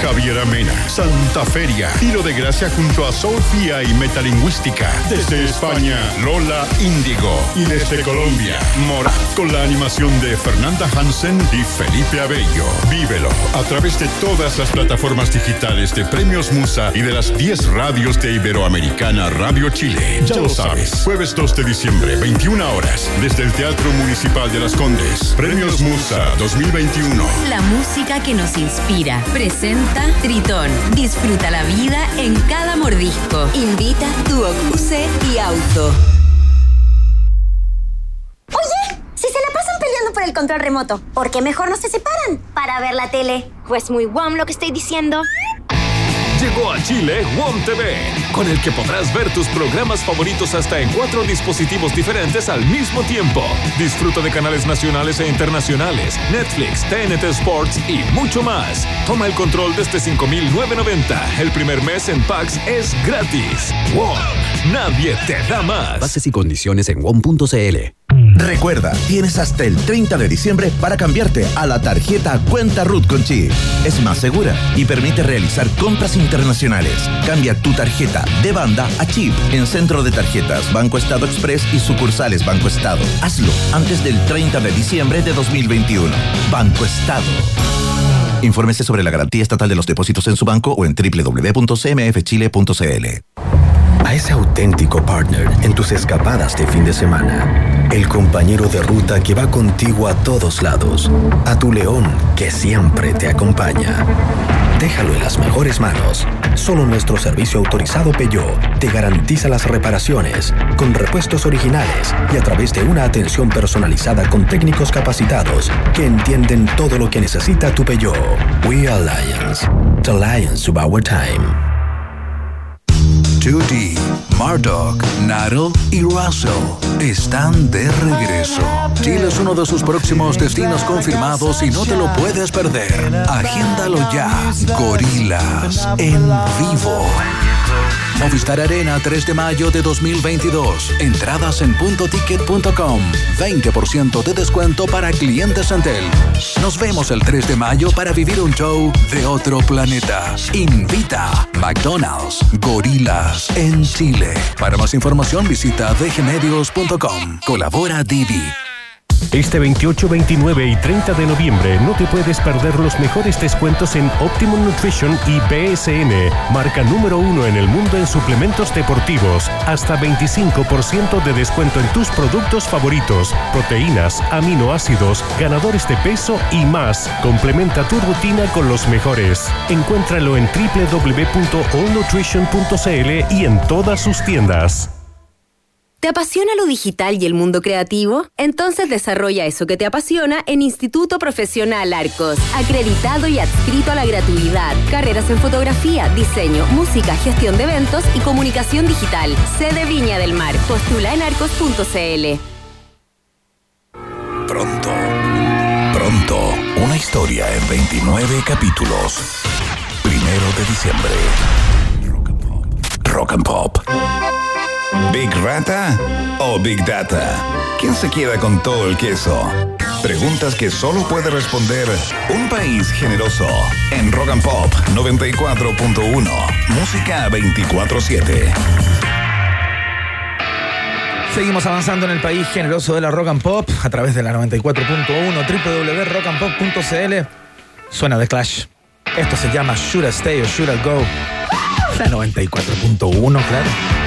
Javier Amena, Santa Feria, Tiro de Gracia junto a Sofía y Metalingüística. Desde España, Lola Índigo. Y desde Colombia, Morat, con la animación de Fernanda Hansen y Felipe Abello. Vívelo a través de todas las plataformas digitales de Premios Musa y de las 10 radios de Iberoamericana Radio Chile. Ya lo sabes, jueves 2 de diciembre, 21 horas, desde el Teatro Municipal de Las Condes. Premios Musa 2021. La música que nos inspira. Presenta Tritón. Disfruta la vida en cada mordisco. Invita tu Ocuse y auto. Control remoto, ¿por qué mejor no se separan para ver la tele? Pues muy guam lo que estoy diciendo. Llegó a Chile WOM TV, con el que podrás ver tus programas favoritos hasta en cuatro dispositivos diferentes al mismo tiempo. Disfruta de canales nacionales e internacionales, Netflix, TNT Sports y mucho más. Toma el control desde 5.990. El primer mes en PAX es gratis. WOM, nadie te da más. Bases y condiciones en WOM.cl. Recuerda, tienes hasta el 30 de diciembre para cambiarte a la tarjeta Cuenta Root con Chip. Es más segura y permite realizar compras internacionales. Cambia tu tarjeta de banda a chip en Centro de Tarjetas Banco Estado Express y sucursales Banco Estado. Hazlo antes del 30 de diciembre de 2021. Banco Estado. Infórmese sobre la garantía estatal de los depósitos en su banco o en www.cmfchile.cl. A ese auténtico partner en tus escapadas de fin de semana, el compañero de ruta que va contigo a todos lados, a tu león que siempre te acompaña. Déjalo en las mejores manos. Solo nuestro servicio autorizado Peugeot te garantiza las reparaciones con repuestos originales y a través de una atención personalizada con técnicos capacitados que entienden todo lo que necesita tu Peugeot. We Lions, the Lions of our time. 2D, Murdoch, Narrow y Russell están de regreso. Chile es uno de sus próximos destinos confirmados y no te lo puedes perder. Agéndalo ya. Gorilas en vivo. Movistar Arena 3 de mayo de 2022. Entradas en puntoticket.com. 20% de descuento para clientes Antel. Nos vemos el 3 de mayo para vivir un show de otro planeta. Invita McDonald's Gorilas en Chile. Para más información visita dgmedios.com. Colabora Divi. Este 28, 29 y 30 de noviembre no te puedes perder los mejores descuentos en Optimum Nutrition y BSN, marca número uno en el mundo en suplementos deportivos. Hasta 25% de descuento en tus productos favoritos, proteínas, aminoácidos, ganadores de peso y más. Complementa tu rutina con los mejores. Encuéntralo en www.allnutrition.cl y en todas sus tiendas. ¿Te apasiona lo digital y el mundo creativo? Entonces desarrolla eso que te apasiona en Instituto Profesional Arcos, acreditado y adscrito a la gratuidad. Carreras en fotografía, diseño, música, gestión de eventos y comunicación digital. Sede Viña del Mar. Postula en arcos.cl. Pronto, pronto, una historia en 29 capítulos. Primero de diciembre. Rock and Pop. ¿Big Rata o Big Data? ¿Quién se queda con todo el queso? Preguntas que solo puede responder un país generoso. En Rock and Pop 94.1. Música 24-7. Seguimos avanzando en el país generoso de la Rock and Pop a través de la 94.1 www.rockandpop.cl. Suena de Clash. Esto se llama Should I Stay or Should I Go. La 94.1, claro.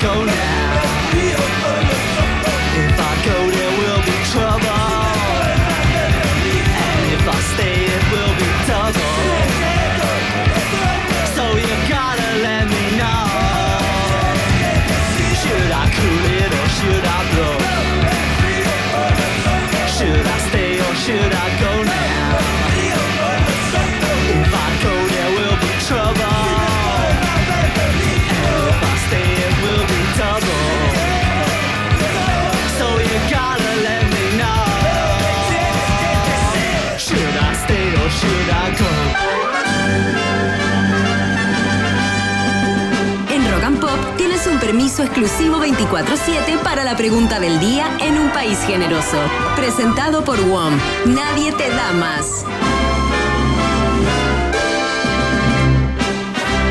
permiso exclusivo 24-7 para la pregunta del día en un país generoso. Presentado por WOM. Nadie te da más.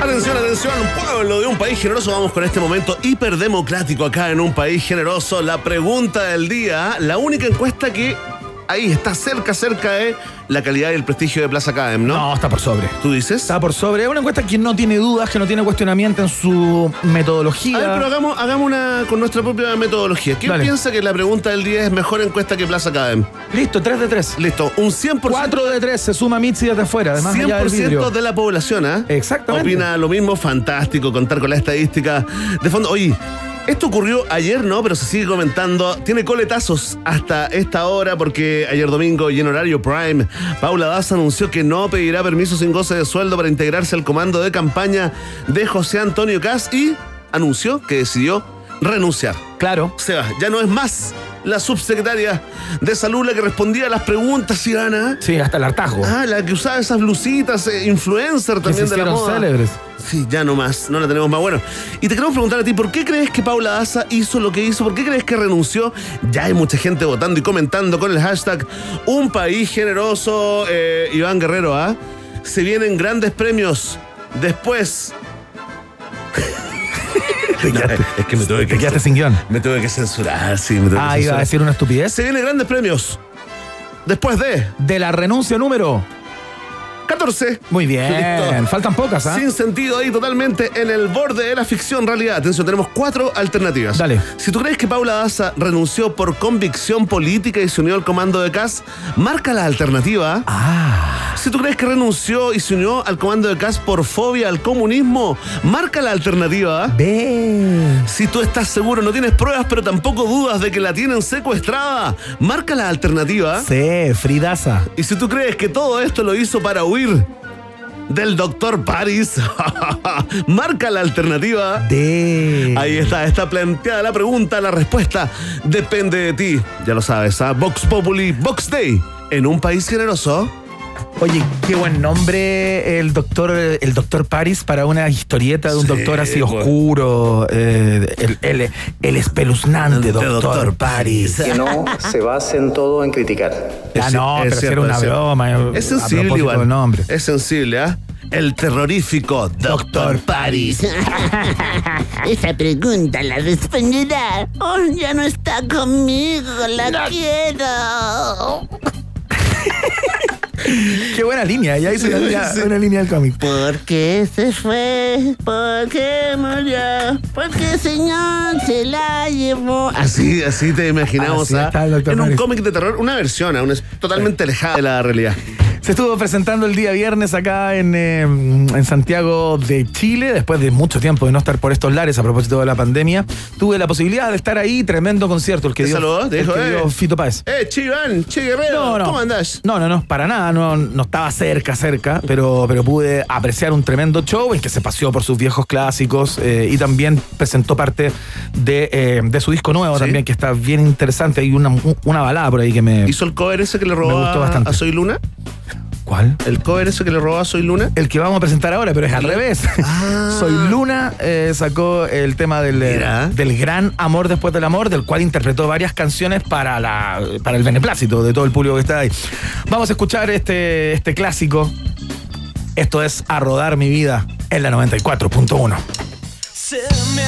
Atención, atención, pueblo de un país generoso. Vamos con este momento hiperdemocrático acá en un país generoso. La pregunta del día, la única encuesta que ahí está cerca, cerca de la calidad y el prestigio de Plaza Academ, ¿no? No, está por sobre. ¿Tú dices? Está por sobre. Es una encuesta que no tiene dudas, que no tiene cuestionamiento en su metodología. A ver, pero hagamos, hagamos una con nuestra propia metodología. ¿Quién Dale. piensa que la pregunta del día es mejor encuesta que Plaza Academ? Listo, 3 de 3. Listo, un 100%. 4 de 3 se suma Mitzi desde afuera, además allá del 100% vidrio. de la población, ¿ah? Exactamente. Opina lo mismo, fantástico contar con la estadística de fondo. Oye, esto ocurrió ayer, ¿no? Pero se sigue comentando. Tiene coletazos hasta esta hora porque ayer domingo y en horario prime, Paula Daza anunció que no pedirá permiso sin goce de sueldo para integrarse al comando de campaña de José Antonio Cas y anunció que decidió renunciar. Claro. Se va, ya no es más la subsecretaria de salud la que respondía a las preguntas, Ivana. Sí, hasta el hartazgo. Ah, la que usaba esas blusitas, eh, influencer que también se de la hicieron moda. célebres. Sí, ya no más, no la tenemos más. Bueno, y te queremos preguntar a ti, ¿por qué crees que Paula Daza hizo lo que hizo? ¿Por qué crees que renunció? Ya hay mucha gente votando y comentando con el hashtag Un País Generoso, eh, Iván Guerrero, ¿ah? Se vienen grandes premios. Después... No, es que me tuve que, Te quedaste sin guion. me tuve que censurar, sí. Me tuve que Ah, iba a decir una estupidez. Se vienen grandes premios. Después de De la renuncia número. 14. Muy bien. Listo. Faltan pocas, ¿ah? Sin sentido ahí totalmente en el borde de la ficción realidad. Atención, tenemos cuatro alternativas. Dale. Si tú crees que Paula Daza renunció por convicción política y se unió al comando de CAS, marca la alternativa. Ah. Si tú crees que renunció y se unió al comando de CAS por fobia al comunismo, marca la alternativa. Ve. Si tú estás seguro, no tienes pruebas, pero tampoco dudas de que la tienen secuestrada, marca la alternativa. Sí, Fridaza. Y si tú crees que todo esto lo hizo para huir del doctor Paris, marca la alternativa. De. Ahí está, está planteada la pregunta, la respuesta depende de ti. Ya lo sabes, ¿ah? Vox Populi, Vox Day, en un país generoso. Oye, qué buen nombre el doctor, el doctor Paris para una historieta de un Sí, doctor así pues. oscuro, eh, el, el- el espeluznante doctor, doctor Paris. Que no se basen todo en criticar. Ah, no, es pero si cierto, era una es broma. eh, Es sensible igual. nombre. Es sensible, ¿ah? El terrorífico Doctor Paris. Esa pregunta la responderá. Oh, ya no está conmigo, la quiero. Qué buena línea, ya hizo una una línea del cómic. ¿Por qué se fue? ¿Por qué murió? Porque el Señor se la llevó. Así, así te imaginamos, Así ¿ah? está el Dr. En un cómic de terror, una versión, una es totalmente alejada de la realidad. Se estuvo presentando el día viernes acá en, eh, en Santiago de Chile, después de mucho tiempo de no estar por estos lares a propósito de la pandemia. Tuve la posibilidad de estar ahí, tremendo concierto, el que ¿Te dio, saludó? ¿Te el dijo, que eh? dio Fito Páez. ¡Eh, Chiván! ¡Che Guerrero! No, no. ¿Cómo andás? No, no, no, para nada, no, no estaba cerca, cerca, pero, pero pude apreciar un tremendo show en que se paseó por sus viejos clásicos eh, y también presentó parte de, eh, de su disco nuevo Sí. también, que está bien interesante. Hay una, una balada por ahí que me... ¿Hizo el cover ese que le Me robó gustó a, bastante. a Soy Luna? ¿Cuál? ¿El cover ese que le robó a Soy Luna? El que vamos a presentar ahora, pero es al revés. Soy Luna eh, sacó el tema del, eh, Mira. del gran amor después del amor, del cual interpretó varias canciones para, la, para el beneplácito de todo el público que está ahí. Vamos a escuchar este, este clásico. Esto es A Rodar Mi Vida en la 94.1. Se me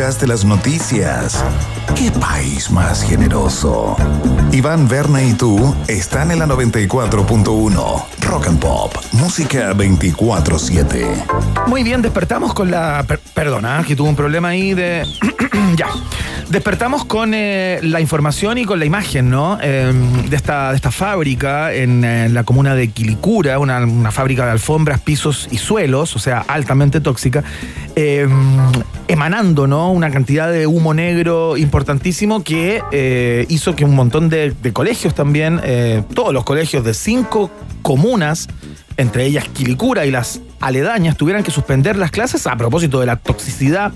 escuchaste las noticias. ¡Qué país más generoso! Iván, Berna y tú están en la 94.1. Rock and Pop, música 24-7. Muy bien, despertamos con la. per- perdona, que tuvo un problema ahí de. ya. Despertamos con eh, la información y con la imagen, ¿no? Eh, de, esta, de esta fábrica en, la comuna de Quilicura, una, fábrica de alfombras, pisos y suelos, o sea, altamente tóxica, eh, emanando, ¿no? Una cantidad de humo negro importantísimo que eh, hizo que un montón de, de colegios también, eh, todos los colegios de cinco comunas, entre ellas Quilicura y las aledañas, tuvieran que suspender las clases a propósito de la toxicidad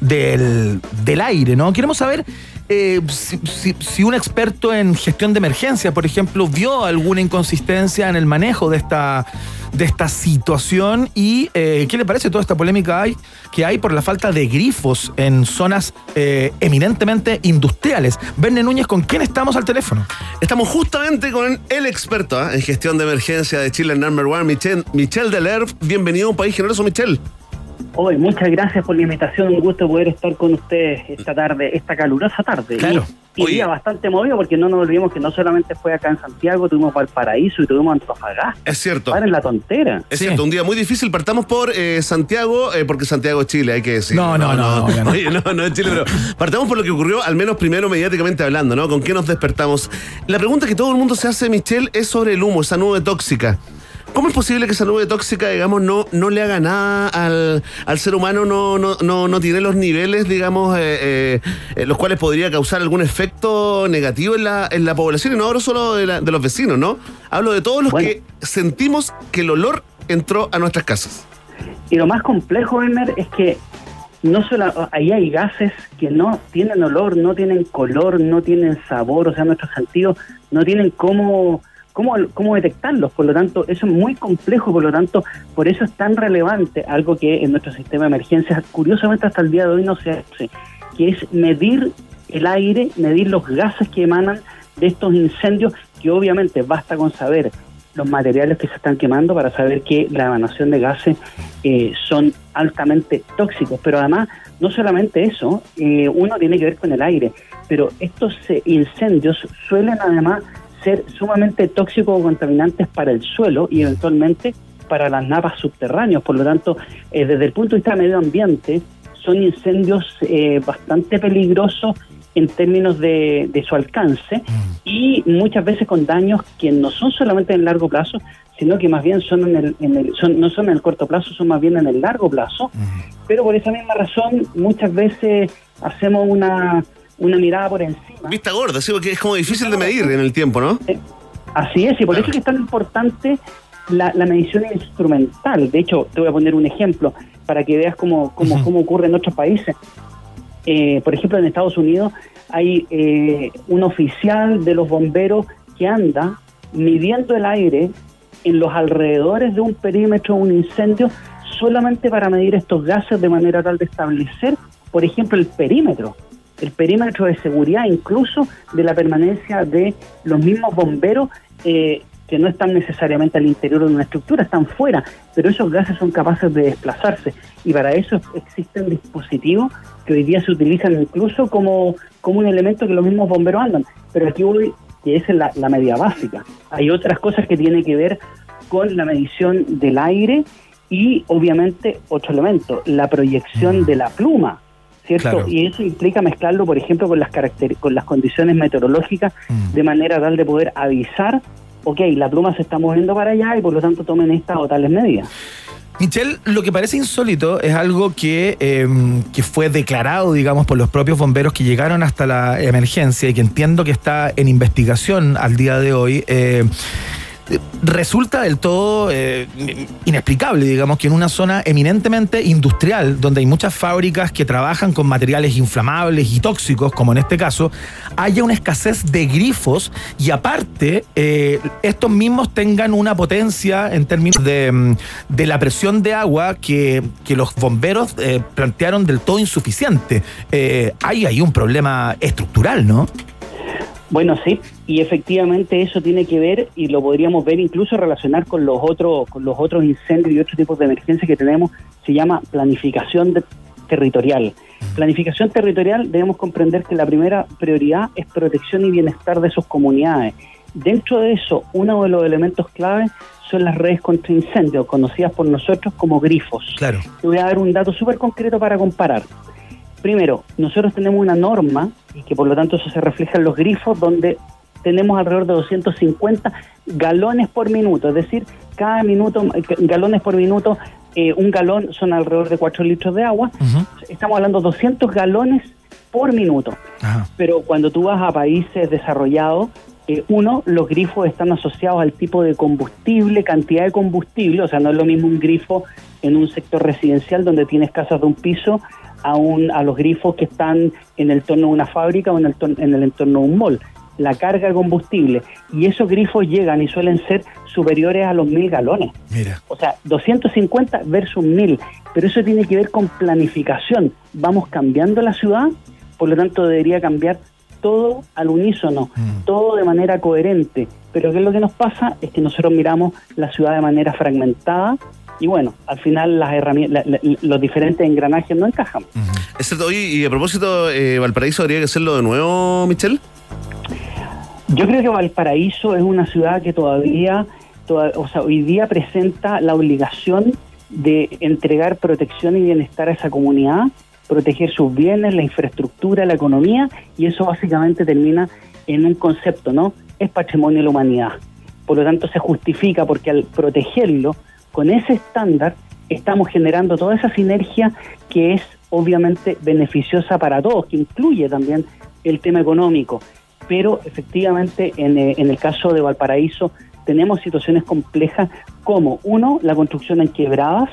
del, del aire, ¿no? Queremos saber eh, si, un experto en gestión de emergencia, por ejemplo, vio alguna inconsistencia en el manejo de esta, de esta situación y eh, qué le parece toda esta polémica que hay por la falta de grifos en zonas eh, eminentemente industriales. Verne Núñez, ¿con quién estamos al teléfono? Estamos justamente con el experto en gestión de emergencia de Chile Number One, Michel, Michel Delerve. Bienvenido a un país generoso, Michel. Hoy, muchas gracias por la invitación. Un gusto poder estar con ustedes esta tarde, esta calurosa tarde. Claro. Y, y día bastante movido porque no nos olvidemos que no solamente fue acá en Santiago, tuvimos Valparaíso y tuvimos Antofagasta. Es cierto. Paren la tontera. Es cierto, un día muy difícil. Partamos por eh, Santiago, eh, porque Santiago es Chile, hay que decir. No, no, no, obvio no. Oye, no, no es Chile, pero partamos por lo que ocurrió, al menos primero mediáticamente hablando, ¿no? ¿Con qué nos despertamos? La pregunta que todo el mundo se hace, Michelle, es sobre el humo, esa nube tóxica. ¿Cómo es posible que esa nube tóxica, digamos, no, no le haga nada al, al ser humano, no, no, no, no tiene los niveles, digamos, eh, eh, los cuales podría causar algún efecto negativo en la, en la población? Y no hablo solo de, la- de los vecinos, ¿no? Hablo de todos los que sentimos que el olor entró a nuestras casas. Y lo más complejo, Werner, es que no solo ahí hay gases que no tienen olor, no tienen color, no tienen sabor, o sea, nuestros sentidos no tienen cómo, cómo, cómo detectarlos. Por lo tanto, eso es muy complejo, por lo tanto, por eso es tan relevante algo que en nuestro sistema de emergencias, curiosamente hasta el día de hoy no se hace, que es medir el aire, medir los gases que emanan de estos incendios, que obviamente basta con saber los materiales que se están quemando para saber que la emanación de gases eh, son altamente tóxicos. Pero además, no solamente eso, eh, uno tiene que ver con el aire, pero estos eh, incendios suelen además ser sumamente tóxicos o contaminantes para el suelo y eventualmente para las napas subterráneas. Por lo tanto, eh, desde el punto de vista del medio ambiente, son incendios eh, bastante peligrosos en términos de, de su alcance y muchas veces con daños que no son solamente en el largo plazo, sino que más bien son en el, en el- son, no son en el corto plazo, son más bien en el largo plazo. Pero por esa misma razón, muchas veces hacemos una, una mirada por encima. Vista gorda, sí, porque es como difícil de medir en el tiempo, ¿no? Así es, y por eso es que es tan importante la, la medición instrumental. De hecho, te voy a poner un ejemplo para que veas cómo, cómo, cómo ocurre en otros países. Eh, por ejemplo, en Estados Unidos hay eh, un oficial de los bomberos que anda midiendo el aire en los alrededores de un perímetro, un incendio, solamente para medir estos gases de manera tal de establecer, por ejemplo, el perímetro, el perímetro de seguridad, incluso de la permanencia de los mismos bomberos eh, que no están necesariamente al interior de una estructura, están fuera, pero esos gases son capaces de desplazarse y para eso existen dispositivos que hoy día se utilizan incluso como, como un elemento que los mismos bomberos andan. Pero aquí voy, que esa es la, la medida básica. Hay otras cosas que tienen que ver con la medición del aire y obviamente otro elemento, la proyección de la pluma. ¿Cierto? Claro. Y eso implica mezclarlo, por ejemplo, con las caracter con las condiciones meteorológicas, de manera tal de poder avisar, ok, la pluma se está moviendo para allá y por lo tanto tomen estas o tales medidas. Michelle, lo que parece insólito es algo que, eh, que fue declarado, digamos, por los propios bomberos que llegaron hasta la emergencia y que entiendo que está en investigación al día de hoy. eh, resulta del todo eh, inexplicable, digamos, que en una zona eminentemente industrial, donde hay muchas fábricas que trabajan con materiales inflamables y tóxicos, como en este caso, haya una escasez de grifos y aparte eh, estos mismos tengan una potencia en términos de, mm, de la presión de agua que, que los bomberos eh, plantearon del todo insuficiente. Hay ahí un problema estructural, ¿no? Bueno, sí, y efectivamente eso tiene que ver y lo podríamos ver incluso relacionar con los otros con los otros incendios y otros tipos de emergencias que tenemos. Se llama planificación de territorial. Planificación territorial debemos comprender que la primera prioridad es protección y bienestar de sus comunidades. Dentro de eso, uno de los elementos clave son las redes contra incendios, conocidas por nosotros como grifos. Claro. Te voy a dar un dato súper concreto para comparar. Primero, nosotros tenemos una norma, y que por lo tanto eso se refleja en los grifos, donde tenemos alrededor de 250 galones por minuto, es decir, cada minuto, eh, galones por minuto, eh, un galón son alrededor de 4 litros de agua, estamos hablando de 200 galones por minuto. Pero cuando tú vas a países desarrollados, eh, uno, los grifos están asociados al tipo de combustible, cantidad de combustible, o sea, no es lo mismo un grifo en un sector residencial donde tienes casas de un piso a, un, a los grifos que están en el entorno de una fábrica o en el, en el entorno de un mall. La carga de combustible. Y esos grifos llegan y suelen ser superiores a los mil galones. Mira. O sea, 250 versus 1000. Pero eso tiene que ver con planificación. Vamos cambiando la ciudad, por lo tanto debería cambiar todo al unísono, todo de manera coherente. Pero ¿qué es lo que nos pasa? Es que nosotros miramos la ciudad de manera fragmentada y bueno, al final las herramientas, la- la- los diferentes engranajes no encajan. Es cierto, oye, y a propósito, eh, Valparaíso habría que hacerlo de nuevo, Michelle. Yo creo que Valparaíso es una ciudad que todavía, toda- o sea, hoy día presenta la obligación de entregar protección y bienestar a esa comunidad, proteger sus bienes, la infraestructura, la economía, y eso básicamente termina en un concepto, ¿no? Es patrimonio de la humanidad. Por lo tanto, se justifica porque al protegerlo con ese estándar estamos generando toda esa sinergia que es obviamente beneficiosa para todos, que incluye también el tema económico. Pero efectivamente, en, eh, en el caso de Valparaíso, tenemos situaciones complejas como, uno, la construcción en quebradas,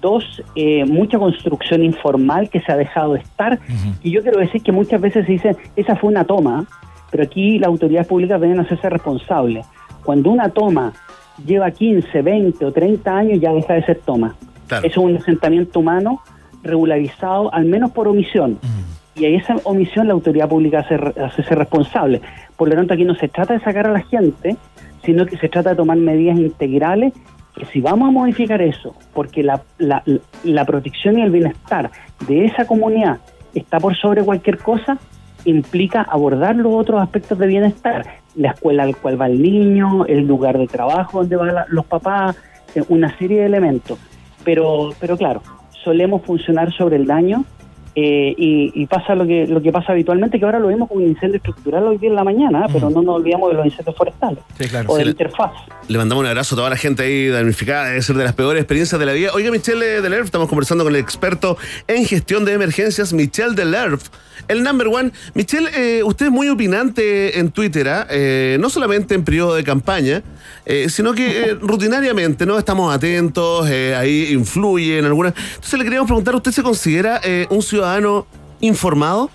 dos, eh, mucha construcción informal que se ha dejado de estar. Y yo quiero decir que muchas veces se dice, esa fue una toma, pero aquí las autoridades públicas deben hacerse responsables. Cuando una toma lleva 15, 20 o 30 años, ya deja de ser toma. Eso es un asentamiento humano regularizado, al menos por omisión. Y a esa omisión la autoridad pública hace, hacerse responsable. Por lo tanto, aquí no se trata de sacar a la gente, sino que se trata de tomar medidas integrales que si vamos a modificar eso, porque la, la, la protección y el bienestar de esa comunidad está por sobre cualquier cosa, implica abordar los otros aspectos de bienestar, la escuela al cual va el niño, el lugar de trabajo donde van los papás, eh, una serie de elementos. Pero, pero claro, solemos funcionar sobre el daño eh, y, y pasa lo que lo que pasa habitualmente, que ahora lo vemos con un incendio estructural hoy día en la mañana, ¿eh? pero no nos olvidamos de los incendios forestales Sí, claro. o de la interfaz. Le mandamos un abrazo a toda la gente ahí damnificada, debe ser de las peores experiencias de la vida. Oiga, Michelle Delerf, estamos conversando con el experto en gestión de emergencias, Michelle Delerf, el number one. Michelle, eh, usted es muy opinante en Twitter, ¿ah? Eh, no solamente en periodo de campaña, eh, sino que eh, rutinariamente, ¿no? Estamos atentos, ahí influye en algunas. Entonces le queríamos preguntar, ¿usted se considera un ciudadano informado?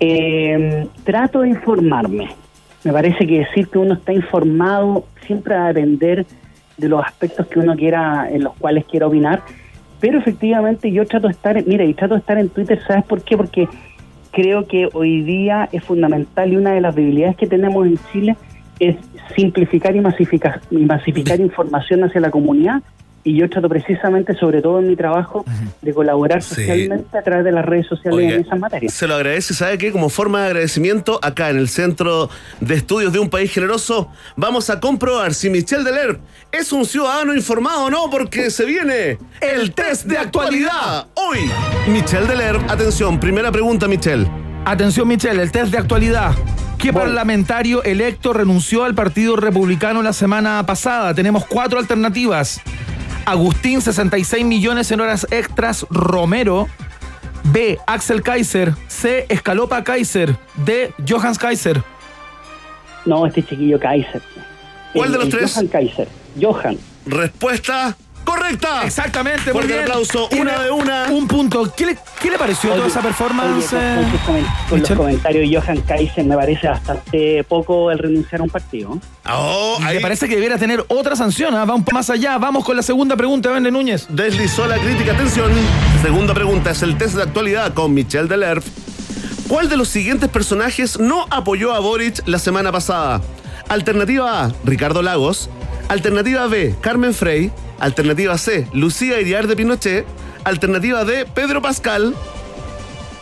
Eh, trato de informarme. Me parece que decir que uno está informado siempre va a depender de los aspectos que uno quiera, en los cuales quiera opinar. Pero efectivamente yo trato de estar, mira, y trato de estar en Twitter, ¿sabes por qué? Porque creo que hoy día es fundamental y una de las debilidades que tenemos en Chile es simplificar y masificar, y masificar información hacia la comunidad. Y yo trato precisamente, sobre todo en mi trabajo, de colaborar socialmente a través de las redes sociales Oiga, en esas materias. Se lo agradece, ¿sabe qué? Como forma de agradecimiento, acá en el Centro de Estudios de un País Generoso, vamos a comprobar si Michelle Delerp es un ciudadano informado o no, porque se viene el test de actualidad. Hoy, Michelle Delerp, atención, primera pregunta, Michelle. Atención, Michelle, el test de actualidad. ¿Qué parlamentario electo renunció al Partido Republicano la semana pasada? Tenemos cuatro alternativas. Agustín, 66 millones en horas extras, Romero. B. Axel Kaiser. C. Escalopa Kaiser. D. Johannes Kaiser. No, este chiquillo Kaiser. ¿Cuál El- de los el tres? Johan Kaiser. Johan. Respuesta correcta. Exactamente, muy Fuerte bien. aplauso, Tiene una de una. Un punto. ¿Qué le, qué le pareció toda esa performance? oye, con, los comentarios de Johan Kaiser me parece bastante poco el renunciar a un partido. Me parece que debiera tener otra sanción. ¿ah? Va un poco más allá. Vamos con la segunda pregunta, Vende Núñez. Deslizó la crítica. Atención. Segunda pregunta es el test de actualidad con Michelle Delerp. ¿Cuál de los siguientes personajes no apoyó a Boric la semana pasada? Alternativa A, Ricardo Lagos. Alternativa B, Carmen Frey. Alternativa C, Lucía Iriar de Pinochet. Alternativa D, Pedro Pascal.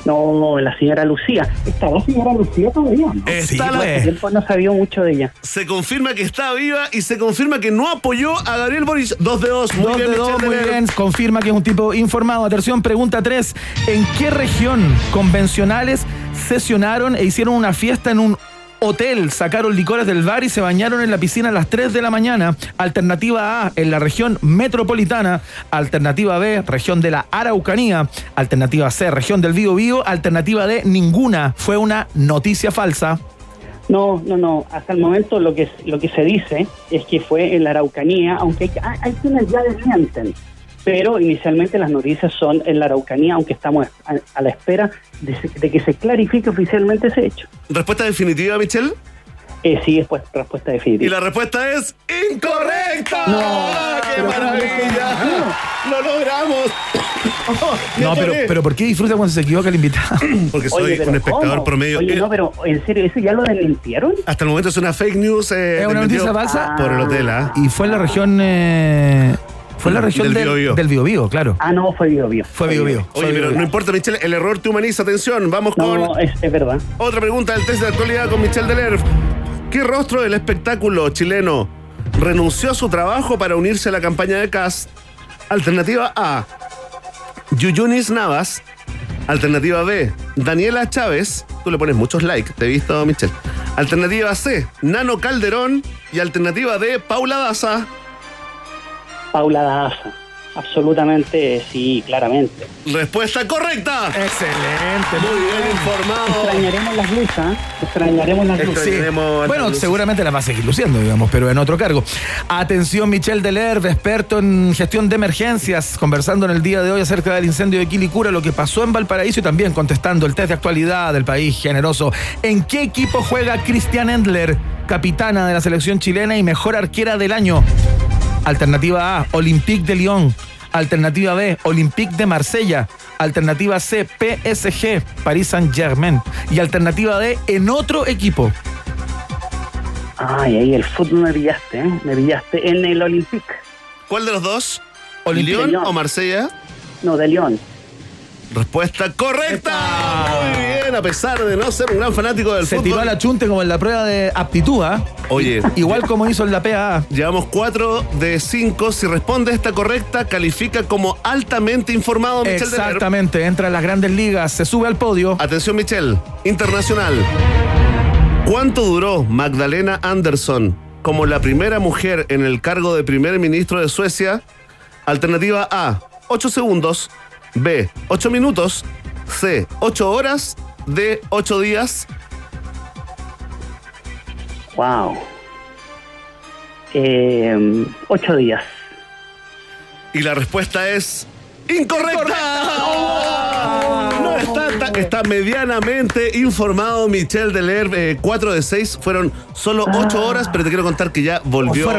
No, la señora Lucía. ¿Está la señora Lucía todavía? ¿no? Está la- Hace tiempo no sabía mucho de ella. Se confirma que está viva y se confirma que no apoyó a Gabriel Boric. Dos de dos. Muy Dos bien, de dos, muy bien. Confirma que es un tipo informado. Atención, pregunta 3. ¿En qué región convencionales sesionaron e hicieron una fiesta en un hotel? Sacaron licores del bar y se bañaron en la piscina a las 3 de la mañana. Alternativa A, en la región metropolitana. Alternativa B, región de la Araucanía. Alternativa C, región del Bío Bío. Alternativa D, ninguna. Fue una noticia falsa. No, no, no. Hasta el momento lo que lo que se dice es que fue en la Araucanía, aunque hay- hay quienes ya desmienten. Pero inicialmente las noticias son en la Araucanía, aunque estamos a, a la espera de, se- de que se clarifique oficialmente ese hecho. ¿Respuesta definitiva, Michelle? Eh, sí, es pues, respuesta Y definitiva. la respuesta es incorrecta. No, ¡Ah, ¡Qué maravilla! ¡Lo logramos! No, pero, pero ¿por qué disfruta cuando se equivoca el invitado? Porque soy Oye, un espectador ¿cómo? promedio. Oye, Eh, no, pero en serio, ¿eso ya lo desmintieron? Hasta el momento es una fake news. eh, ¿Es una noticia falsa? Por el hotel, ¿ah? Y fue en la región. Fue en la región Del del, Biobío. del Biobío, claro. Ah, no, fue Bio Bio. Fue Biobío. Oye, fue pero no importa, Michelle, el error te humaniza. Atención, vamos con No, es, es verdad. otra pregunta del test de actualidad con Michelle Deler. ¿Qué rostro del espectáculo chileno renunció a su trabajo para unirse a la campaña de CAS? Alternativa A, Yuyunis Navas. Alternativa B, Daniela Chávez. Tú le pones muchos likes, te he visto, Michelle. Alternativa C, Nano Calderón. Y alternativa D, Paula Daza. Paula Daza. Absolutamente, sí, claramente. Respuesta correcta. Excelente. Muy bien informado. Extrañaremos las luces, ¿eh? Extrañaremos las luces. Bueno, las seguramente las va a seguir luciendo, digamos, pero en otro cargo. Atención, Michelle Delerve, experto en gestión de emergencias, conversando en el día de hoy acerca del incendio de Quilicura, lo que pasó en Valparaíso y también contestando el test de actualidad del país generoso. ¿En qué equipo juega Cristian Endler, capitana de la selección chilena y mejor arquera del año? Alternativa A, Olympique de Lyon. Alternativa B, Olympique de Marsella. Alternativa C, PSG, Paris Saint-Germain. Y alternativa D, en otro equipo. Ay, ahí el fútbol me pillaste, ¿eh? Me pillaste en el Olympique. ¿Cuál de los dos? Olympique ¿Lyon de Lyon. o Marsella? No, de León. Respuesta correcta. Muy bien, a pesar de no ser un gran fanático del Se fútbol. tiró a la chunte como en la prueba de aptitud, ¿ah? Oye, Igual como hizo en la PAA. llevamos 4 de 5. Si responde esta correcta, califica como altamente informado Deler. Exactamente, entra en las grandes ligas, se sube al podio. Atención, Michelle. Internacional. ¿Cuánto duró Magdalena Andersson como la primera mujer en el cargo de primer ministro de Suecia? Alternativa A, 8 segundos. B, 8 minutos. C, 8 horas. D, 8 días. Wow. Eh, ocho días. Y la respuesta es incorrecta. No está, ta- está medianamente informado Michelle Deler. 4 de 6 fueron solo 8 horas, pero te quiero contar que ya volvió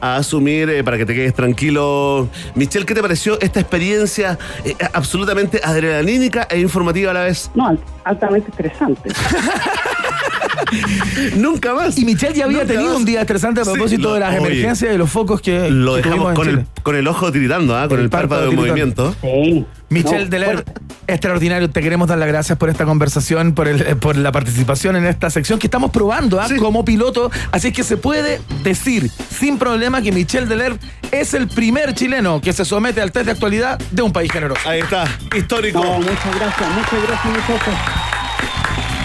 a asumir eh, para que te quedes tranquilo. Michelle, ¿qué te pareció esta experiencia eh, absolutamente adrenalínica e informativa a la vez? No, alt- altamente estresante. Nunca más. Y Michelle ya había Nunca tenido más. un día estresante a Sí, propósito lo- de las oye, emergencias y de los focos que, Lo que dejamos con el, Chile. con el ojo tiritando, ¿ah? con el, párpado tiritando. movimiento. Sí. Michelle No, Deler, extraordinario. Te queremos dar las gracias por esta conversación, por, el, por la participación en esta sección que estamos probando ¿ah? Sí. como piloto. Así es que se puede decir sin problema que Michelle Deler es el primer chileno que se somete al test de actualidad de un país generoso. Ahí está, histórico. No, muchas gracias, muchas gracias, muchachos.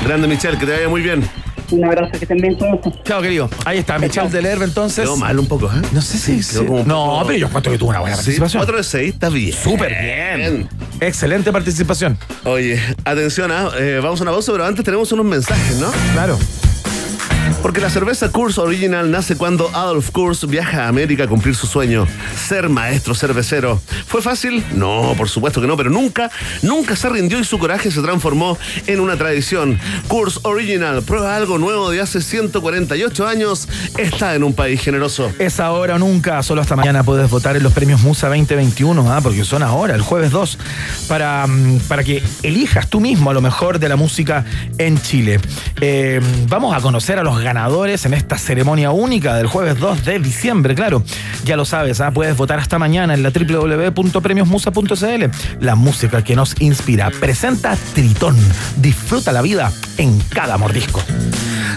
Grande Michelle, que te vaya muy bien. Un abrazo, que estén bien todos. Chao, querido. Ahí está, Michelle Deler, entonces. Quedó mal un poco, ¿eh? No sé si. como no, poco- pero yo cuento que tuvo una buena Sí, participación. 4 de 6, está bien. Súper bien. Excelente participación. Oye, atención, ¿ah? Eh, vamos a una pausa, pero antes tenemos unos mensajes, ¿no? Claro. Porque la cerveza Kurz Original nace cuando Adolf Kurz viaja a América a cumplir su sueño, ser maestro cervecero. ¿Fue fácil? No, por supuesto que no, pero nunca, nunca se rindió y su coraje se transformó en una tradición. Kurz Original, prueba algo nuevo de hace 148 años, está en un país generoso. Es ahora o nunca, solo hasta mañana puedes votar en los premios Musa 2021, ¿ah? porque son ahora, el jueves 2, para, mm, para que elijas tú mismo a lo mejor de la música en Chile. Eh, vamos a conocer a los ganadores en esta ceremonia única del jueves 2 de diciembre, claro. Ya lo sabes, ¿ah? puedes votar hasta mañana en la www.premiosmusa.cl. La música que nos inspira. Presenta Tritón. Disfruta la vida en cada mordisco.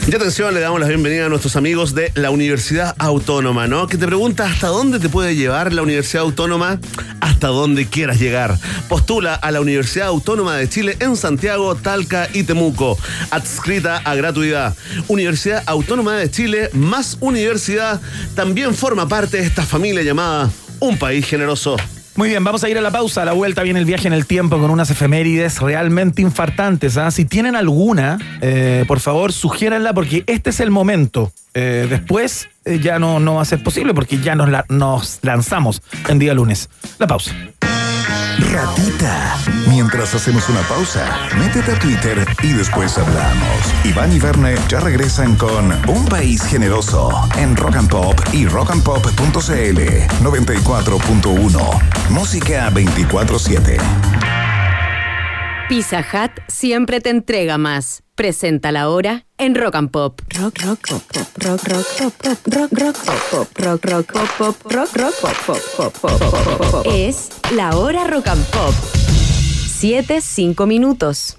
Y atención, le damos la bienvenida a nuestros amigos de la Universidad Autónoma, ¿no? Que te pregunta hasta dónde te puede llevar la Universidad Autónoma, hasta dónde quieras llegar. Postula a la Universidad Autónoma de Chile en Santiago, Talca y Temuco. Adscrita a gratuidad. Universidad Autónoma de Chile más universidad también forma parte de esta familia llamada Un País Generoso. Muy bien, vamos a ir a la pausa. A la vuelta viene el viaje en el tiempo con unas efemérides realmente infartantes. ¿ah? Si tienen alguna, eh, por favor, sugiéranla porque este es el momento. Eh, después eh, ya no, no va a ser posible porque ya nos, la- nos lanzamos en día lunes. La pausa. Ratita. Mientras hacemos una pausa, métete a Twitter y después hablamos. Iván y Verne ya regresan con Un País Generoso en Rock and Pop y rockandpop.cl 94.1. Música 24-7. Pizza Hut siempre te entrega más. Presenta la hora en Rock and Pop. Rock, rock, pop, pop, rock, rock, pop, pop, rock, rock, pop, pop, rock, rock, pop, pop, rock, rock, pop, pop, pop, pop, pop, pop, pop. Es la hora Rock and Pop. Siete, cinco minutos.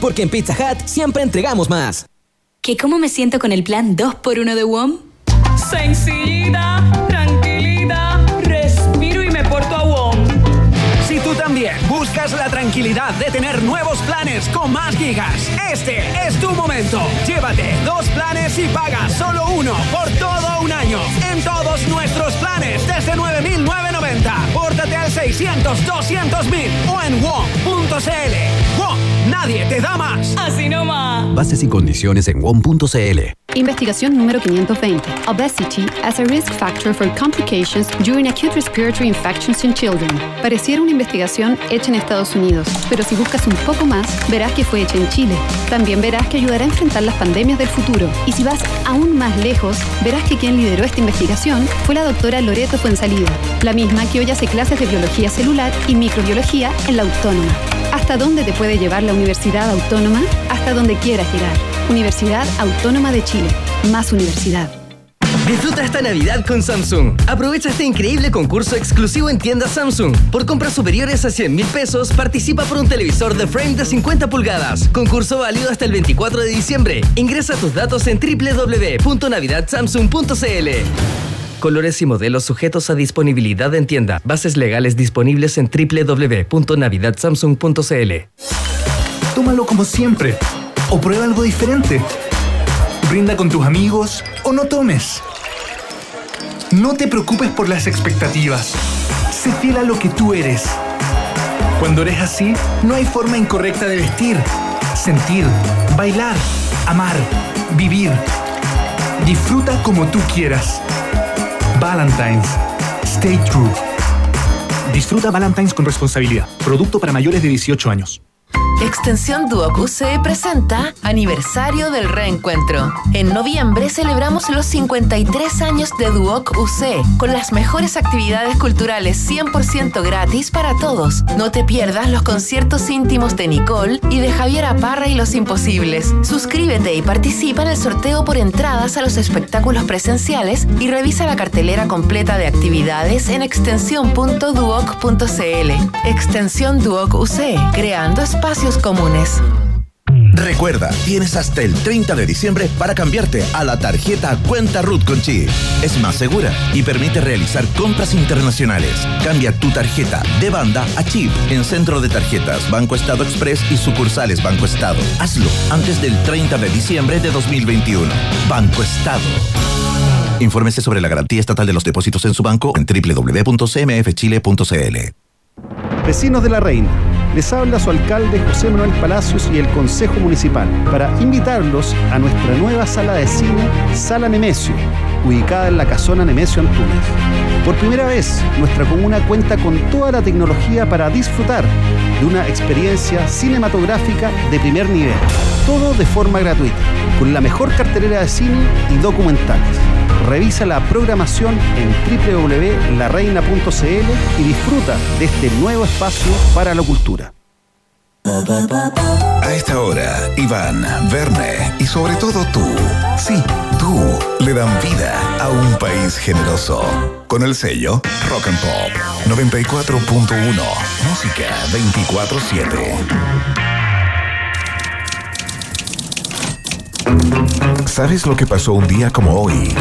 Porque en Pizza Hut siempre entregamos más. ¿Que cómo me siento con el plan 2x1 de WOM? Sencillita, tranquilita, respiro y me porto a WOM. Si tú también buscas la tranquilidad de tener nuevos planes con más gigas, este es tu momento. Llévate dos planes y paga solo uno por todo un año. En todos nuestros planes desde 9,990. Pórtate al 600 200,000 o en WOM.cl. WOM, nadie te da más. Así nomás. Bases y condiciones en WOM.cl. Investigación número 520. Obesity as a risk factor for complications during acute respiratory infections in children. Pareciera una investigación hecha en Estados Unidos, pero si buscas un poco más, verás que fue hecha en Chile. También verás que ayudará a enfrentar las pandemias del futuro. Y si vas aún más lejos, verás que quien lideró esta investigación fue la doctora Loreto Fuensalida, la misma que hoy hace clases de biología celular y microbiología en la Autónoma. ¿Hasta dónde te puede llevar la Universidad Autónoma? Hasta donde quieras llegar. Universidad Autónoma de Chile. Más universidad. Disfruta esta Navidad con Samsung. Aprovecha este increíble concurso exclusivo en tiendas Samsung. Por compras superiores a 100 mil pesos, participa por un televisor de frame de 50 pulgadas. Concurso válido hasta el 24 de diciembre. Ingresa tus datos en www.navidadsamsung.cl. Colores y modelos sujetos a disponibilidad en tienda. Bases legales disponibles en www.navidadsamsung.cl. Tómalo como siempre. O prueba algo diferente. Brinda con tus amigos o no tomes. No te preocupes por las expectativas. Sé fiel a lo que tú eres. Cuando eres así, no hay forma incorrecta de vestir, sentir, bailar, amar, vivir. Disfruta como tú quieras. Valentine's. Stay true. Disfruta Valentine's con responsabilidad. Producto para mayores de 18 años. Extensión Duoc UC presenta Aniversario del Reencuentro. En noviembre celebramos los 53 años de Duoc UC con las mejores actividades culturales 100% gratis para todos. No te pierdas los conciertos íntimos de Nicole y de Javier Aparra y Los Imposibles. Suscríbete y participa en el sorteo por entradas a los espectáculos presenciales y revisa la cartelera completa de actividades en extensión.duoc.cl. Extensión Duoc UC, creando espacios comunes. Recuerda, tienes hasta el 30 de diciembre para cambiarte a la tarjeta Cuenta Root con Chip. Es más segura y permite realizar compras internacionales. Cambia tu tarjeta de banda a chip en Centro de Tarjetas Banco Estado Express y sucursales Banco Estado. Hazlo antes del 30 de diciembre de 2021. Banco Estado. Infórmese sobre la garantía estatal de los depósitos en su banco en www.cmfchile.cl. Vecinos de la Reina, Les habla su alcalde José Manuel Palacios y el Consejo Municipal para invitarlos a nuestra nueva sala de cine, Sala Nemesio, ubicada en la casona Nemesio Antunes. Por primera vez, nuestra comuna cuenta con toda la tecnología para disfrutar de una experiencia cinematográfica de primer nivel. Todo de forma gratuita, con la mejor cartelera de cine y documentales. Revisa la programación en www.lareina.cl y disfruta de este nuevo espacio para la cultura. A esta hora, Iván, Verne y sobre todo tú, sí, tú, le dan vida a un país generoso. Con el sello Rock and Pop 94.1, música 24-7. ¿Sabes lo que pasó un día como hoy?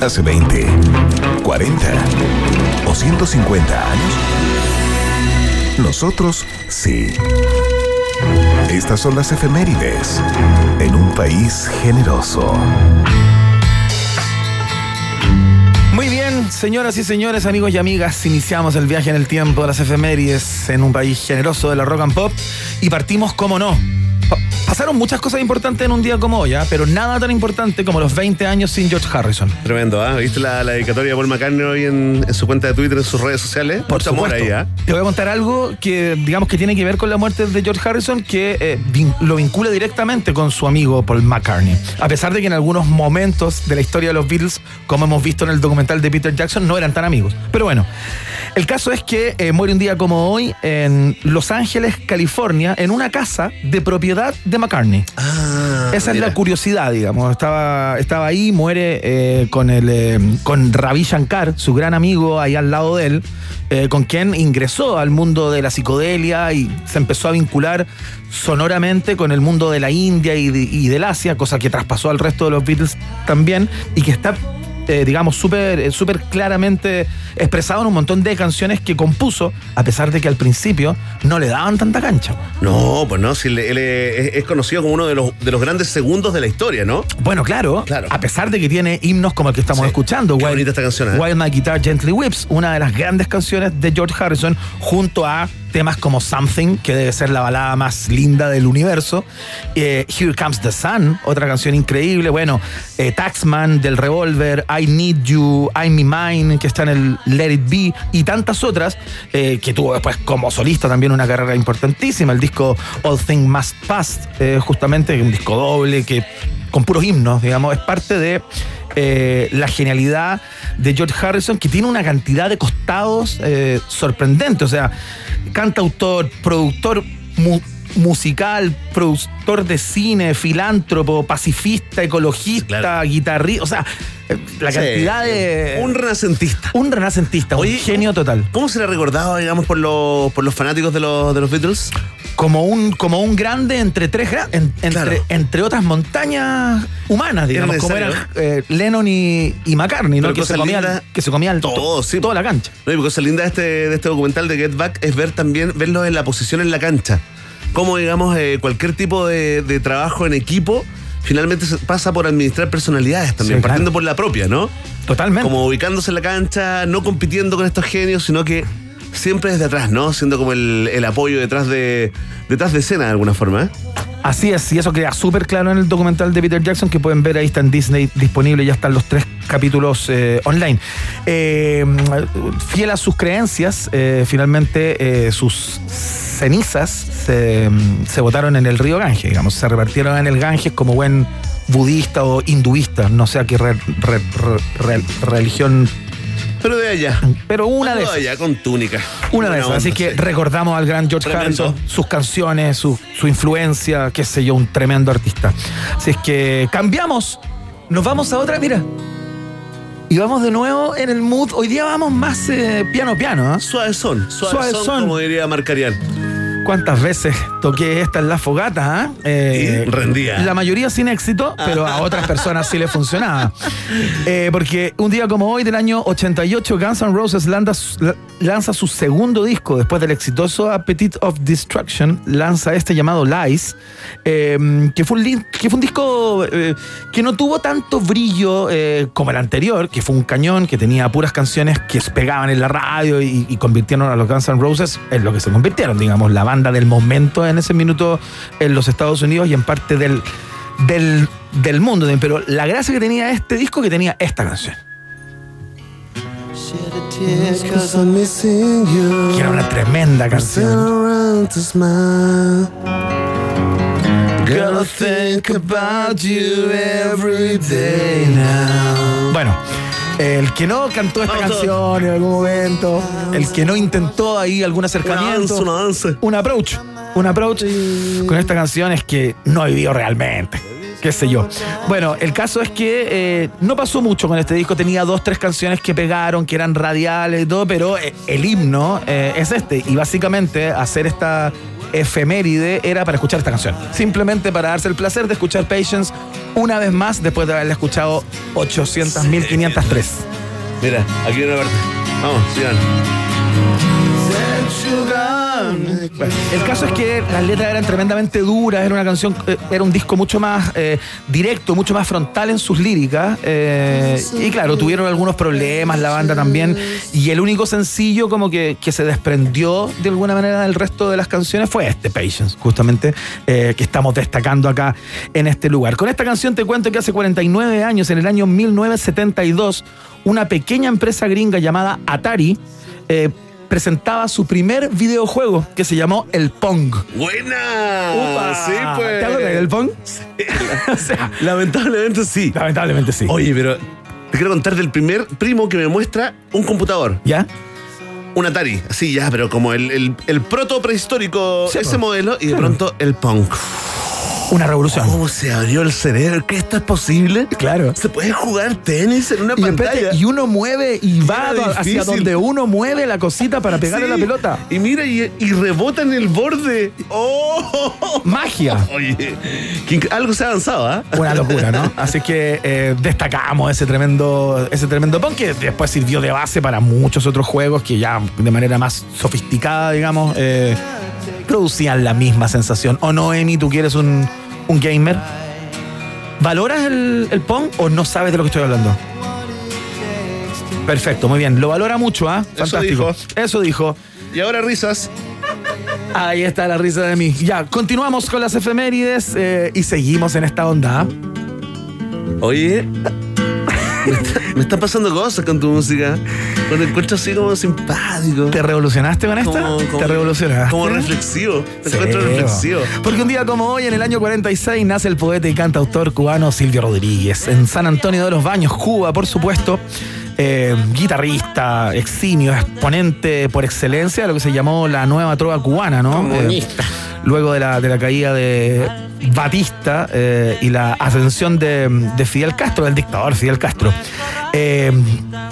Hace 20, 40 o 150 años. Nosotros sí. Estas son las efemérides en un país generoso. Muy bien, señoras y señores, amigos y amigas, iniciamos el viaje en el tiempo de las efemérides en un país generoso de la rock and pop y partimos, como no. Pa- Pasaron muchas cosas importantes en un día como hoy, ¿ah? pero nada tan importante como los 20 años sin George Harrison. Tremendo, ¿ah? ¿Viste la, la dedicatoria de Paul McCartney hoy en, en su cuenta de Twitter, en sus redes sociales? Por Mucho amor supuesto. ahí, ¿ah? Te voy a contar algo que, digamos, que tiene que ver con la muerte de George Harrison, que eh, vin- lo vincula directamente con su amigo Paul McCartney. A pesar de que en algunos momentos de la historia de los Beatles, como hemos visto en el documental de Peter Jackson, no eran tan amigos. Pero bueno, el caso es que eh, muere un día como hoy en Los Ángeles, California, en una casa de propiedad de McCartney. Esa es la curiosidad, digamos. Estaba, estaba ahí, muere eh, con, el, eh, con Ravi Shankar, su gran amigo, ahí al lado de él, eh, con quien ingresó al mundo de la psicodelia y se empezó a vincular sonoramente con el mundo de la India y, de- y del Asia, cosa que traspasó al resto de los Beatles también y que está eh, digamos, súper eh, súper claramente expresado en un montón de canciones que compuso, a pesar de que al principio no le daban tanta cancha. No, pues no, si él, él es, conocido como uno de los, de los grandes segundos de la historia, ¿no? Bueno, claro, a pesar de que tiene himnos como el que estamos escuchando, Wild, bonita esta canción, ¿eh? While My Guitar Gently Whips, una de las grandes canciones de George Harrison, junto a temas como Something, que debe ser la balada más linda del universo, eh, Here Comes the Sun, otra canción increíble, bueno, eh, Taxman del Revolver, I Need You, I'm Me Mine, que está en el Let It Be, y tantas otras, eh, que tuvo después como solista también una carrera importantísima, el disco All Things Must Pass, justamente, un disco doble que con puros himnos, digamos, es parte de la genialidad de George Harrison, que tiene una cantidad de costados eh, sorprendente. O sea, cantautor, productor musical, productor de cine, filántropo, pacifista, ecologista, guitarrista. O sea, la Sí, cantidad de. Un renacentista. Un renacentista, un genio total. ¿Cómo se le ha recordado, digamos, por los, por los fanáticos de los, de los Beatles? Como un, como un grande entre tres en- entre, entre otras montañas humanas, digamos, como eran eh, Lennon y, y McCartney, ¿no? Que se, cosa comían, linda- que se comían Todo, sí. toda la cancha. No, y cosa linda de este, de este documental de Get Back es ver también, verlo en la posición en la cancha. Cómo, digamos, eh, cualquier tipo de, de trabajo en equipo finalmente pasa por administrar personalidades también, Sí, claro. partiendo por la propia, ¿no? Totalmente. Como ubicándose en la cancha, no compitiendo con estos genios, sino que siempre desde atrás, ¿no? Siendo como el, el apoyo detrás de, detrás de escena de alguna forma, ¿eh? Así es, y eso queda súper claro en el documental de Peter Jackson que pueden ver ahí, está en Disney disponible, ya están los tres capítulos eh, online. Eh, fiel a sus creencias, eh, finalmente sus cenizas se, se botaron en el río Ganges, digamos, se repartieron en el Ganges como buen budista o hinduista, no sé a qué re- religión. Pero de allá. Pero una de esas. allá, con túnica. Una de esas. Así que sí. recordamos al gran George Tremendo. Harrison, sus canciones, su, su influencia, qué sé yo, un tremendo artista. Así es que cambiamos. Nos vamos a otra, mira. Y vamos de nuevo en el mood. Hoy día vamos más eh, piano piano. ¿ah? Suave son, suave, Suave son, son. como diría Marcarian. ¿Cuántas veces toqué esta en la fogata? ah? Eh, Y rendía. La mayoría sin éxito, pero a otras personas sí les funcionaba. Eh, porque un día como hoy del año 88, Guns N' Roses lanza, su segundo disco después del exitoso Appetite of Destruction. Lanza este llamado Lies, eh, que, fue un, li- que fue un disco eh, que no tuvo tanto brillo eh, como el anterior, que fue un cañón, que tenía puras canciones que pegaban en la radio y, y convirtieron a los Guns N' Roses en lo que se convirtieron, digamos, la banda banda del momento en ese minuto en los Estados Unidos y en parte del, del, del mundo. Pero la gracia que tenía este disco que tenía esta canción. Que era una tremenda canción. Gonna think about you every day now. Bueno, el que no cantó esta Vamos canción en algún momento, el que no intentó ahí algún acercamiento, Un avance, un approach, un approach con esta canción es que no vivió realmente. Qué sé yo. Bueno, el caso es que eh, no pasó mucho con este disco. Tenía dos, tres canciones que pegaron, que eran radiales y todo, pero eh, el himno eh, es este. Y básicamente hacer esta efeméride era para escuchar esta canción. Simplemente para darse el placer de escuchar Patience una vez más después de haberla escuchado 800.503. Mira, aquí viene una parte. Vamos, sigan. El caso es que las letras eran tremendamente duras, era una canción, eh, era un disco mucho más eh, directo, mucho más frontal en sus líricas. eh, y claro, tuvieron algunos problemas la banda también. Y el único sencillo como que, se desprendió de alguna manera del resto de las canciones fue este, Patience, justamente, que estamos destacando acá en este lugar. Con esta canción te cuento que hace 49 años, en el año 1972, una pequeña empresa gringa llamada Atari presentaba su primer videojuego que se llamó el Pong. ¡Buena! Upa. Sí, pues. ¿Te acuerdas del Pong? o sea, Lamentablemente sí. lamentablemente sí. Oye, pero te quiero contar del primer primo que me muestra un computador. ¿Ya? Un Atari, así ya, pero como el, el, el proto prehistórico, Sí, ese po. modelo, y de Claro. pronto el punk. Una revolución. ¿Cómo se abrió el cerebro? ¿Que esto es posible? Claro. ¿Se puede jugar tenis en una Y, y uno mueve y va hacia donde uno mueve la cosita para pegarle Sí. la pelota. Y mira, y, y rebota en el borde. ¡Oh! Magia. Oye, algo se ha avanzado, ¿ah? Una locura, ¿no? Así que eh, destacamos ese tremendo, ese tremendo punk que después sirvió de base para muchos otros juegos que ya de manera más sofisticada, digamos, eh, producían la misma sensación. ¿O no, Emi, tú quieres un, un gamer? ¿Valoras el, el punk o no sabes de lo que estoy hablando? Perfecto, muy bien. Lo valora mucho, ¿ah? Eso Fantástico. dijo. Eso dijo. Y ahora risas. Ahí está la risa de mí. Ya, continuamos con las efemérides eh, y seguimos en esta onda. ¿ah? Oye, me, está- me están pasando cosas con tu música. Cuando encuentro así como simpático. ¿Te revolucionaste con esta? Como- como- ¿Te revolucionaste? Como reflexivo. Me Sí, encuentro reflexivo. Porque un día como hoy, en el año 46, nace el poeta y cantautor cubano Silvio Rodríguez. En San Antonio de los Baños, Cuba, por supuesto. Eh, guitarrista, eximio, exponente por excelencia de lo que se llamó la nueva trova cubana, ¿no? Eh, luego de la, de la caída de Batista eh, y la ascensión de, de Fidel Castro, del dictador Fidel Castro. Eh,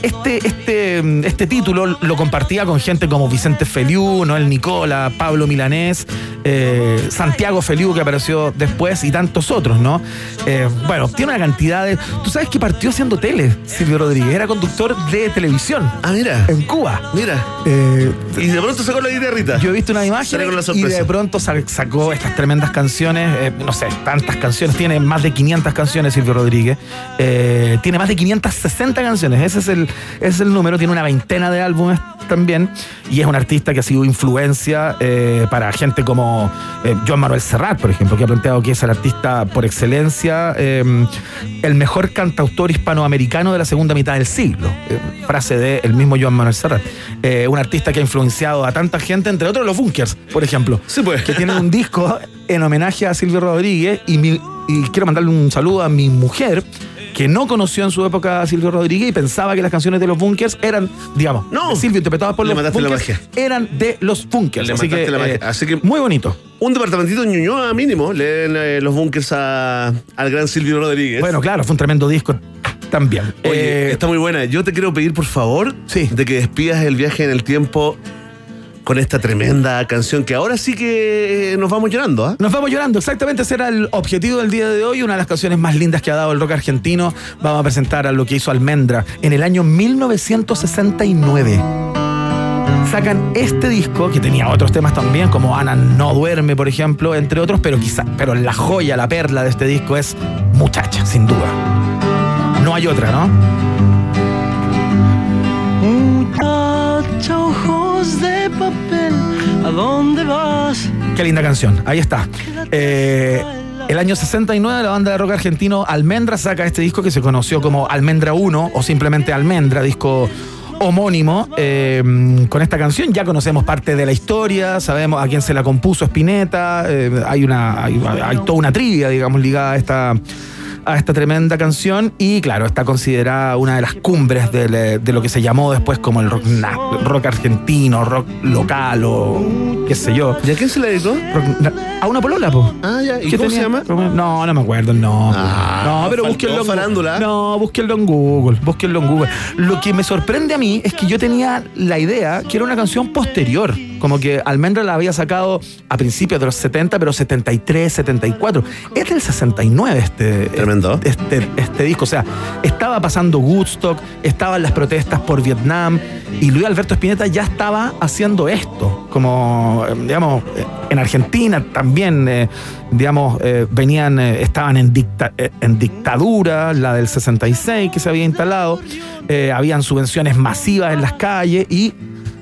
este, este, este título lo compartía con gente como Vicente Feliu, Noel Nicola, Pablo Milanés, eh, Santiago Feliu que apareció después y tantos otros, ¿no? Eh, bueno, tiene una cantidad de... Tú sabes que partió haciendo tele, Silvio Rodríguez, era conductor de televisión Ah, mira. en Cuba. Mira. Y de pronto sacó la guitarrita. yo he visto una imagen y de pronto sa- sacó estas tremendas canciones, no sé, tantas canciones, tiene más de 500 canciones Silvio Rodríguez, tiene más de 560 canciones, ese es, el, ese es el número, tiene una veintena de álbumes también. Y es un artista que ha sido influencia eh, para gente como eh, Joan Manuel Serrat, por ejemplo, que ha planteado que es el artista por excelencia, eh, el mejor cantautor hispanoamericano de la segunda mitad del siglo, frase de el mismo Joan Manuel Serrat, un artista que ha influenciado a tanta gente, entre otros los Bunkers, por ejemplo, Sí, pues. que tienen un disco en homenaje a Silvio Rodríguez. Y, mi- y quiero mandarle un saludo a mi mujer que no conoció en su época a Silvio Rodríguez y pensaba que las canciones de los Bunkers eran, digamos, No. Silvio interpretadas por Le los Bunkers, eran de los Bunkers. Le Así que, mataste la magia. eh, Así que- muy bonito. Un departamentito en Ñuñoa mínimo. Leen eh, los bunkers a- al gran Silvio Rodríguez. Bueno, claro, fue un tremendo disco también. Oye, Eh, está muy buena. Yo te quiero pedir, por favor, Sí. de que despidas el viaje en el tiempo con esta tremenda canción que ahora sí que eh, nos vamos llorando, ¿ah? Nos vamos llorando, exactamente ese era el objetivo del día de hoy, una de las canciones más lindas que ha dado el rock argentino. Vamos a presentar a lo que hizo Almendra en el año 1969. Sacan este disco, que tenía otros temas también, como Ana no duerme, por ejemplo, entre otros, pero quizá, pero la joya, la perla de este disco es Muchacha, sin duda. No hay otra, ¿no? Muchacha, de papel, ¿A dónde vas? Qué linda canción. Ahí está. Eh, el año 69 la banda de rock argentino Almendra saca este disco que se conoció como Almendra 1 o simplemente Almendra, disco homónimo eh, con esta canción. Ya conocemos parte de la historia, sabemos a quién se la compuso Spinetta, eh, hay, una, hay, hay toda una trivia, digamos, ligada a esta a esta tremenda canción y claro, está considerada una de las cumbres de, de lo que se llamó después como el rock, na- rock argentino, rock local o qué sé yo. ¿Y a quién se le dedicó? Rock na- a una polola, po. Ah, ya. ¿Y ¿Qué cómo se llama? No, no me acuerdo, no. Ah, no, pero búsquenlo en farándula. No, búsquenlo en Google, búsquenlo en Google. Lo que me sorprende a mí es que yo tenía la idea que era una canción posterior, como que Almendra la había sacado a principios de los 70, pero 73, 74. Es del 69 este, Tremendo. este, este disco. O sea, estaba pasando Woodstock, estaban las protestas por Vietnam y Luis Alberto Spinetta ya estaba haciendo esto. Como, eh, digamos, eh, en Argentina también, eh, digamos, eh, venían, eh, estaban en, dicta- en dictadura, la del 66 que se había instalado, habían subvenciones masivas en las calles y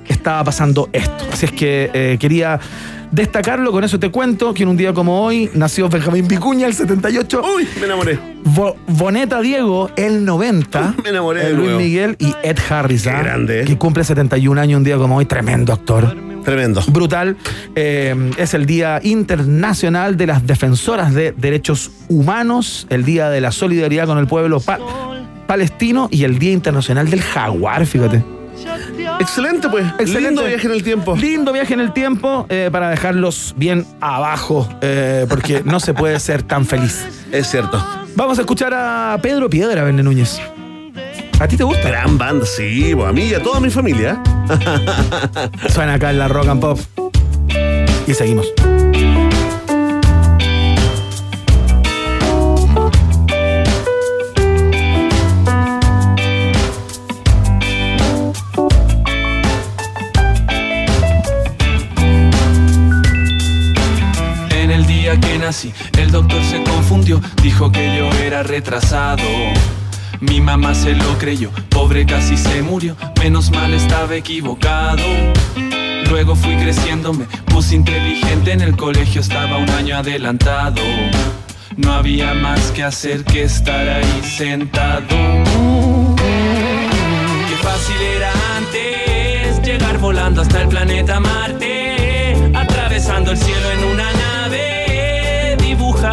estaba pasando esto. Así es que eh, quería destacarlo, con eso te cuento que en un día como hoy nació Benjamín Vicuña, el 78. Uy, me enamoré. Bo- Boneta Diego, el 90. Me enamoré de el Luis. Miguel y Ed Harris, Qué ¿ah? grande. que cumple 71 años un día como hoy. Tremendo actor. Tremendo. Brutal. Eh, es el Día Internacional de las Defensoras de Derechos Humanos, el Día de la Solidaridad con el Pueblo pa- Palestino y el Día Internacional del Jaguar, fíjate. Excelente, pues. Excelente. Lindo viaje en el tiempo. Lindo viaje en el tiempo eh, para dejarlos bien abajo, eh, porque no se puede ser tan feliz. Es cierto. Vamos a escuchar a Pedro Piedra, Verne Núñez. ¿A ti te gusta? Gran banda, sí, pues, a mí y a toda mi familia. Suena acá en la Rock and Pop. Y seguimos. El doctor se confundió, dijo que yo era retrasado. Mi mamá se lo creyó, pobre casi se murió, menos mal estaba equivocado. Luego fui creciendo, me puse inteligente, en el colegio estaba un año adelantado. No había más que hacer que estar ahí sentado. Qué fácil era antes llegar volando hasta el planeta Marte, atravesando el cielo en una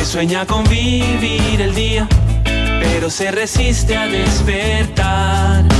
que sueña con vivir el día, pero se resiste a despertar.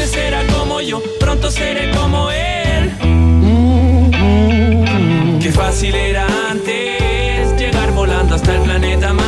Era como yo, pronto seré como él. Qué fácil era antes llegar volando hasta el planeta Marte,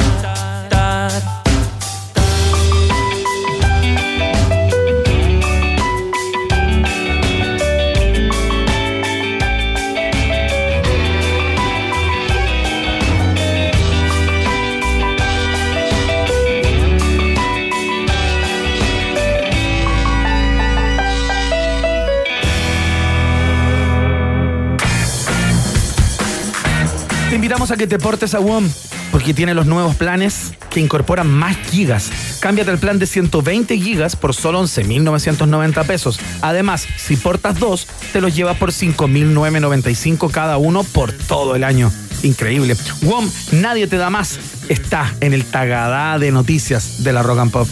Invitamos a que te portes a WOM porque tiene los nuevos planes que incorporan más gigas. Cámbiate al plan de 120 gigas por solo 11.990 pesos. Además, si portas dos, te los llevas por 5.995 cada uno por todo el año. Increíble. WOM, nadie te da más. Está en el tagadá de noticias de la Rock and Pop.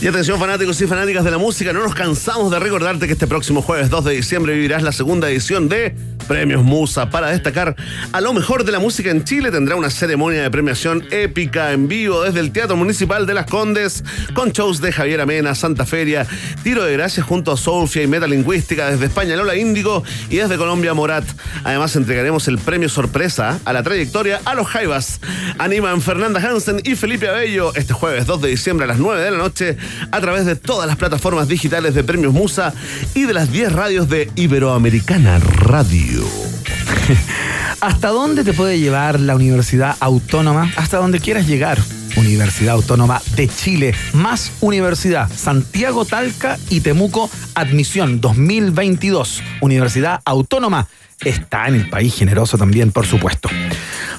Y atención fanáticos y fanáticas de la música, no nos cansamos de recordarte que este próximo jueves 2 de diciembre vivirás la segunda edición de Premios Musa. Para destacar a lo mejor de la música en Chile tendrá una ceremonia de premiación épica en vivo desde el Teatro Municipal de Las Condes con shows de Javier Amena, Santa Feria, Tiro de Gracias junto a Sofía y Metalingüística desde España Lola Índigo y desde Colombia Morat. Además entregaremos el premio sorpresa a la trayectoria a los Jaivas. Animan Fernanda Hansen y Felipe Abello este jueves 2 de diciembre a las 9 de la noche a través de todas las plataformas digitales de Premios Musa y de las 10 radios de Iberoamericana Radio. ¿Hasta dónde te puede llevar la Universidad Autónoma? Hasta donde quieras llegar. Universidad Autónoma de Chile, más Universidad Santiago Talca y Temuco Admisión 2022. Universidad Autónoma está en el país generoso también, por supuesto.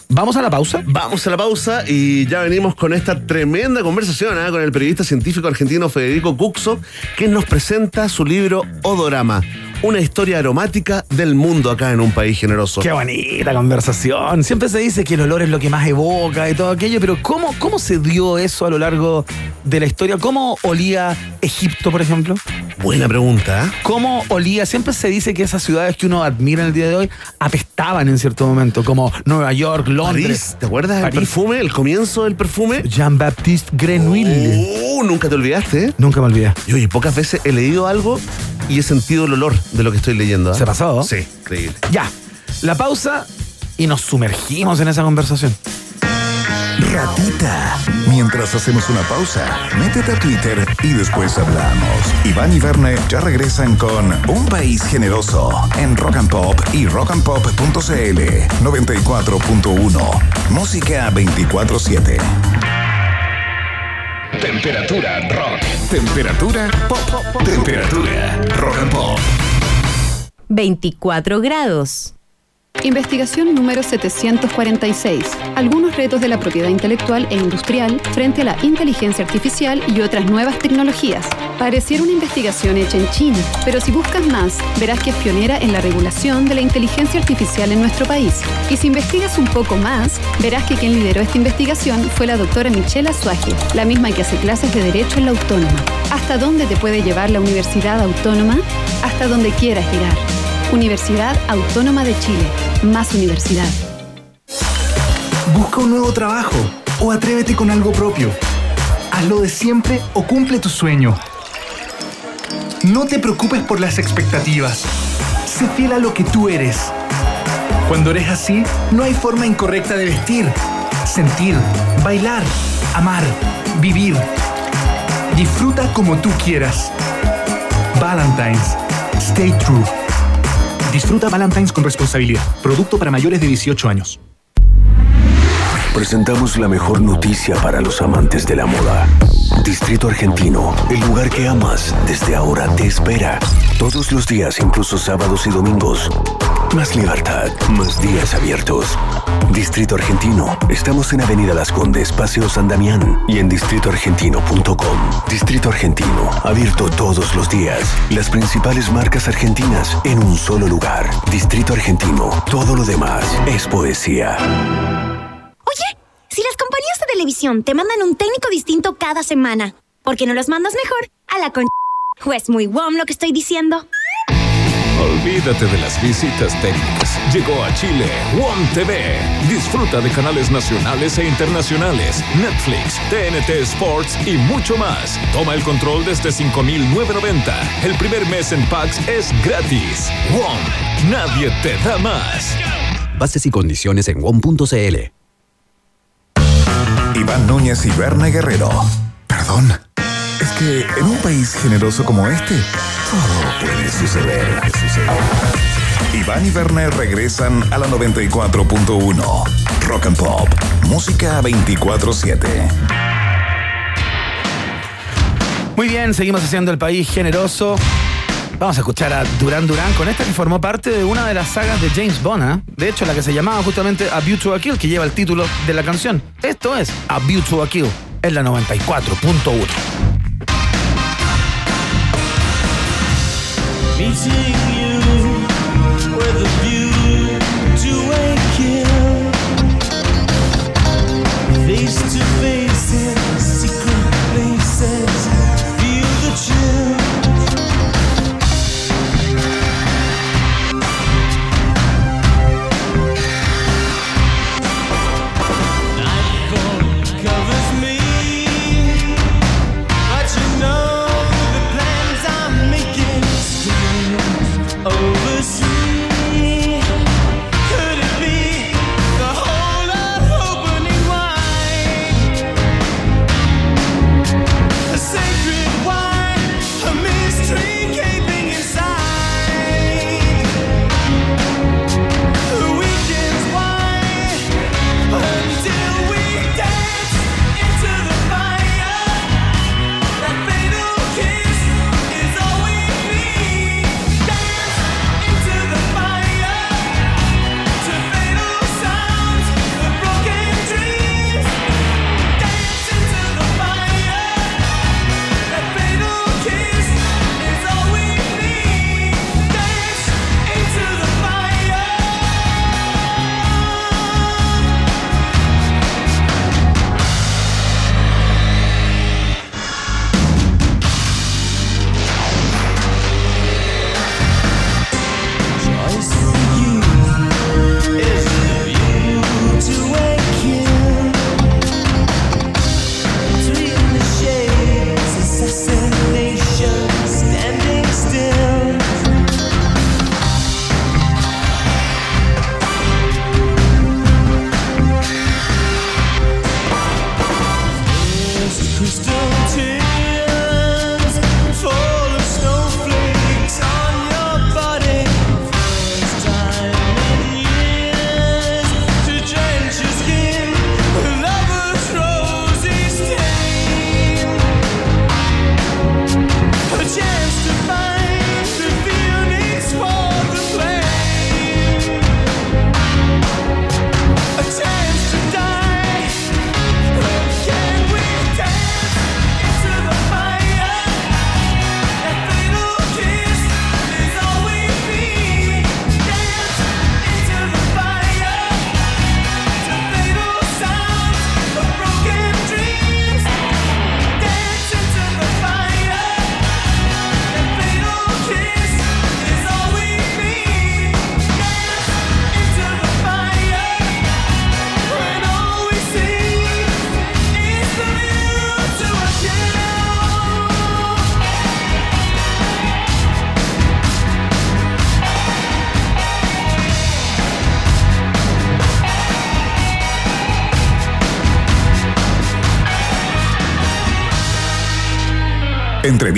¿Vamos a la pausa? Vamos a la pausa y ya venimos con esta tremenda conversación ¿ah? con el periodista científico argentino Federico Cuxo, que nos presenta su libro Odorama, una historia aromática del mundo acá en un país generoso. Qué bonita conversación. Siempre se dice que el olor es lo que más evoca y todo aquello, pero ¿cómo, cómo se dio eso a lo largo de la historia? ¿Cómo olía Egipto, por ejemplo? Buena pregunta. ¿eh? ¿Cómo olía? Siempre se dice que esas ciudades que uno admira en el día de hoy apestaban en cierto momento, como Nueva York, Londres. París, ¿te acuerdas del perfume? El comienzo del perfume. Jean-Baptiste Grenouille. Uh, nunca te olvidaste, ¿eh? Nunca me olvidé. Y oye, pocas veces he leído algo y he sentido el olor de lo que estoy leyendo. ¿eh? ¿Se pasó? Sí, increíble. Ya, la pausa y nos sumergimos en esa conversación. Ratita. Mientras hacemos una pausa, métete a Twitter y después hablamos. Iván y Verne ya regresan con Un País Generoso en Rock and Pop y rockandpop.cl 94.1. Música 24-7. Temperatura rock. Temperatura pop. Temperatura rock and pop. 24 grados. Investigación número 746. Algunos retos de la propiedad intelectual e industrial frente a la inteligencia artificial y otras nuevas tecnologías. Pareciera una investigación hecha en China, pero si buscas más, verás que es pionera en la regulación de la inteligencia artificial en nuestro país. Y si investigas un poco más, verás que quien lideró esta investigación fue la doctora Michelle Azuaje, la misma que hace clases de Derecho en la Autónoma. ¿Hasta dónde te puede llevar la Universidad Autónoma? Hasta donde quieras llegar. Universidad Autónoma de Chile. Más universidad. Busca un nuevo trabajo o atrévete con algo propio. Hazlo de siempre o cumple tu sueño. No te preocupes por las expectativas. Sé fiel a lo que tú eres. Cuando eres así, no hay forma incorrecta de vestir, sentir, bailar, amar, vivir. Disfruta como tú quieras. Valentine's. Stay true. Disfruta Valentine's con responsabilidad. Producto para mayores de 18 años. Presentamos la mejor noticia para los amantes de la moda. Distrito Argentino, el lugar que amas, desde ahora te espera. Todos los días, incluso sábados y domingos. Más libertad, más días abiertos. Distrito Argentino, estamos en Avenida Las Condes, Paseo San Damián y en distritoargentino.com. Distrito Argentino, abierto todos los días. Las principales marcas argentinas en un solo lugar. Distrito Argentino, todo lo demás es poesía. Oye, si las compañías de televisión te mandan un técnico distinto cada semana, ¿por qué no los mandas mejor a la con... ¿O es muy WOM lo que estoy diciendo? Olvídate de las visitas técnicas. Llegó a Chile WOM TV. Disfruta de canales nacionales e internacionales, Netflix, TNT Sports y mucho más. Toma el control desde 5.990. El primer mes en Pax es gratis. WOM. Nadie te da más. Bases y condiciones en WOM.cl. Iván Núñez y Berna Guerrero. Perdón. Es que en un país generoso como este, todo puede suceder. Iván y Berna regresan a la 94.1. Rock and Pop. Música 24-7. Muy bien, seguimos haciendo el país generoso. Vamos a escuchar a Duran Duran con esta que formó parte de una de las sagas de James Bond. ¿eh? De hecho, la que se llamaba justamente A View to a Kill, que lleva el título de la canción. Esto es A View to a Kill, en la 94.1. Vizinho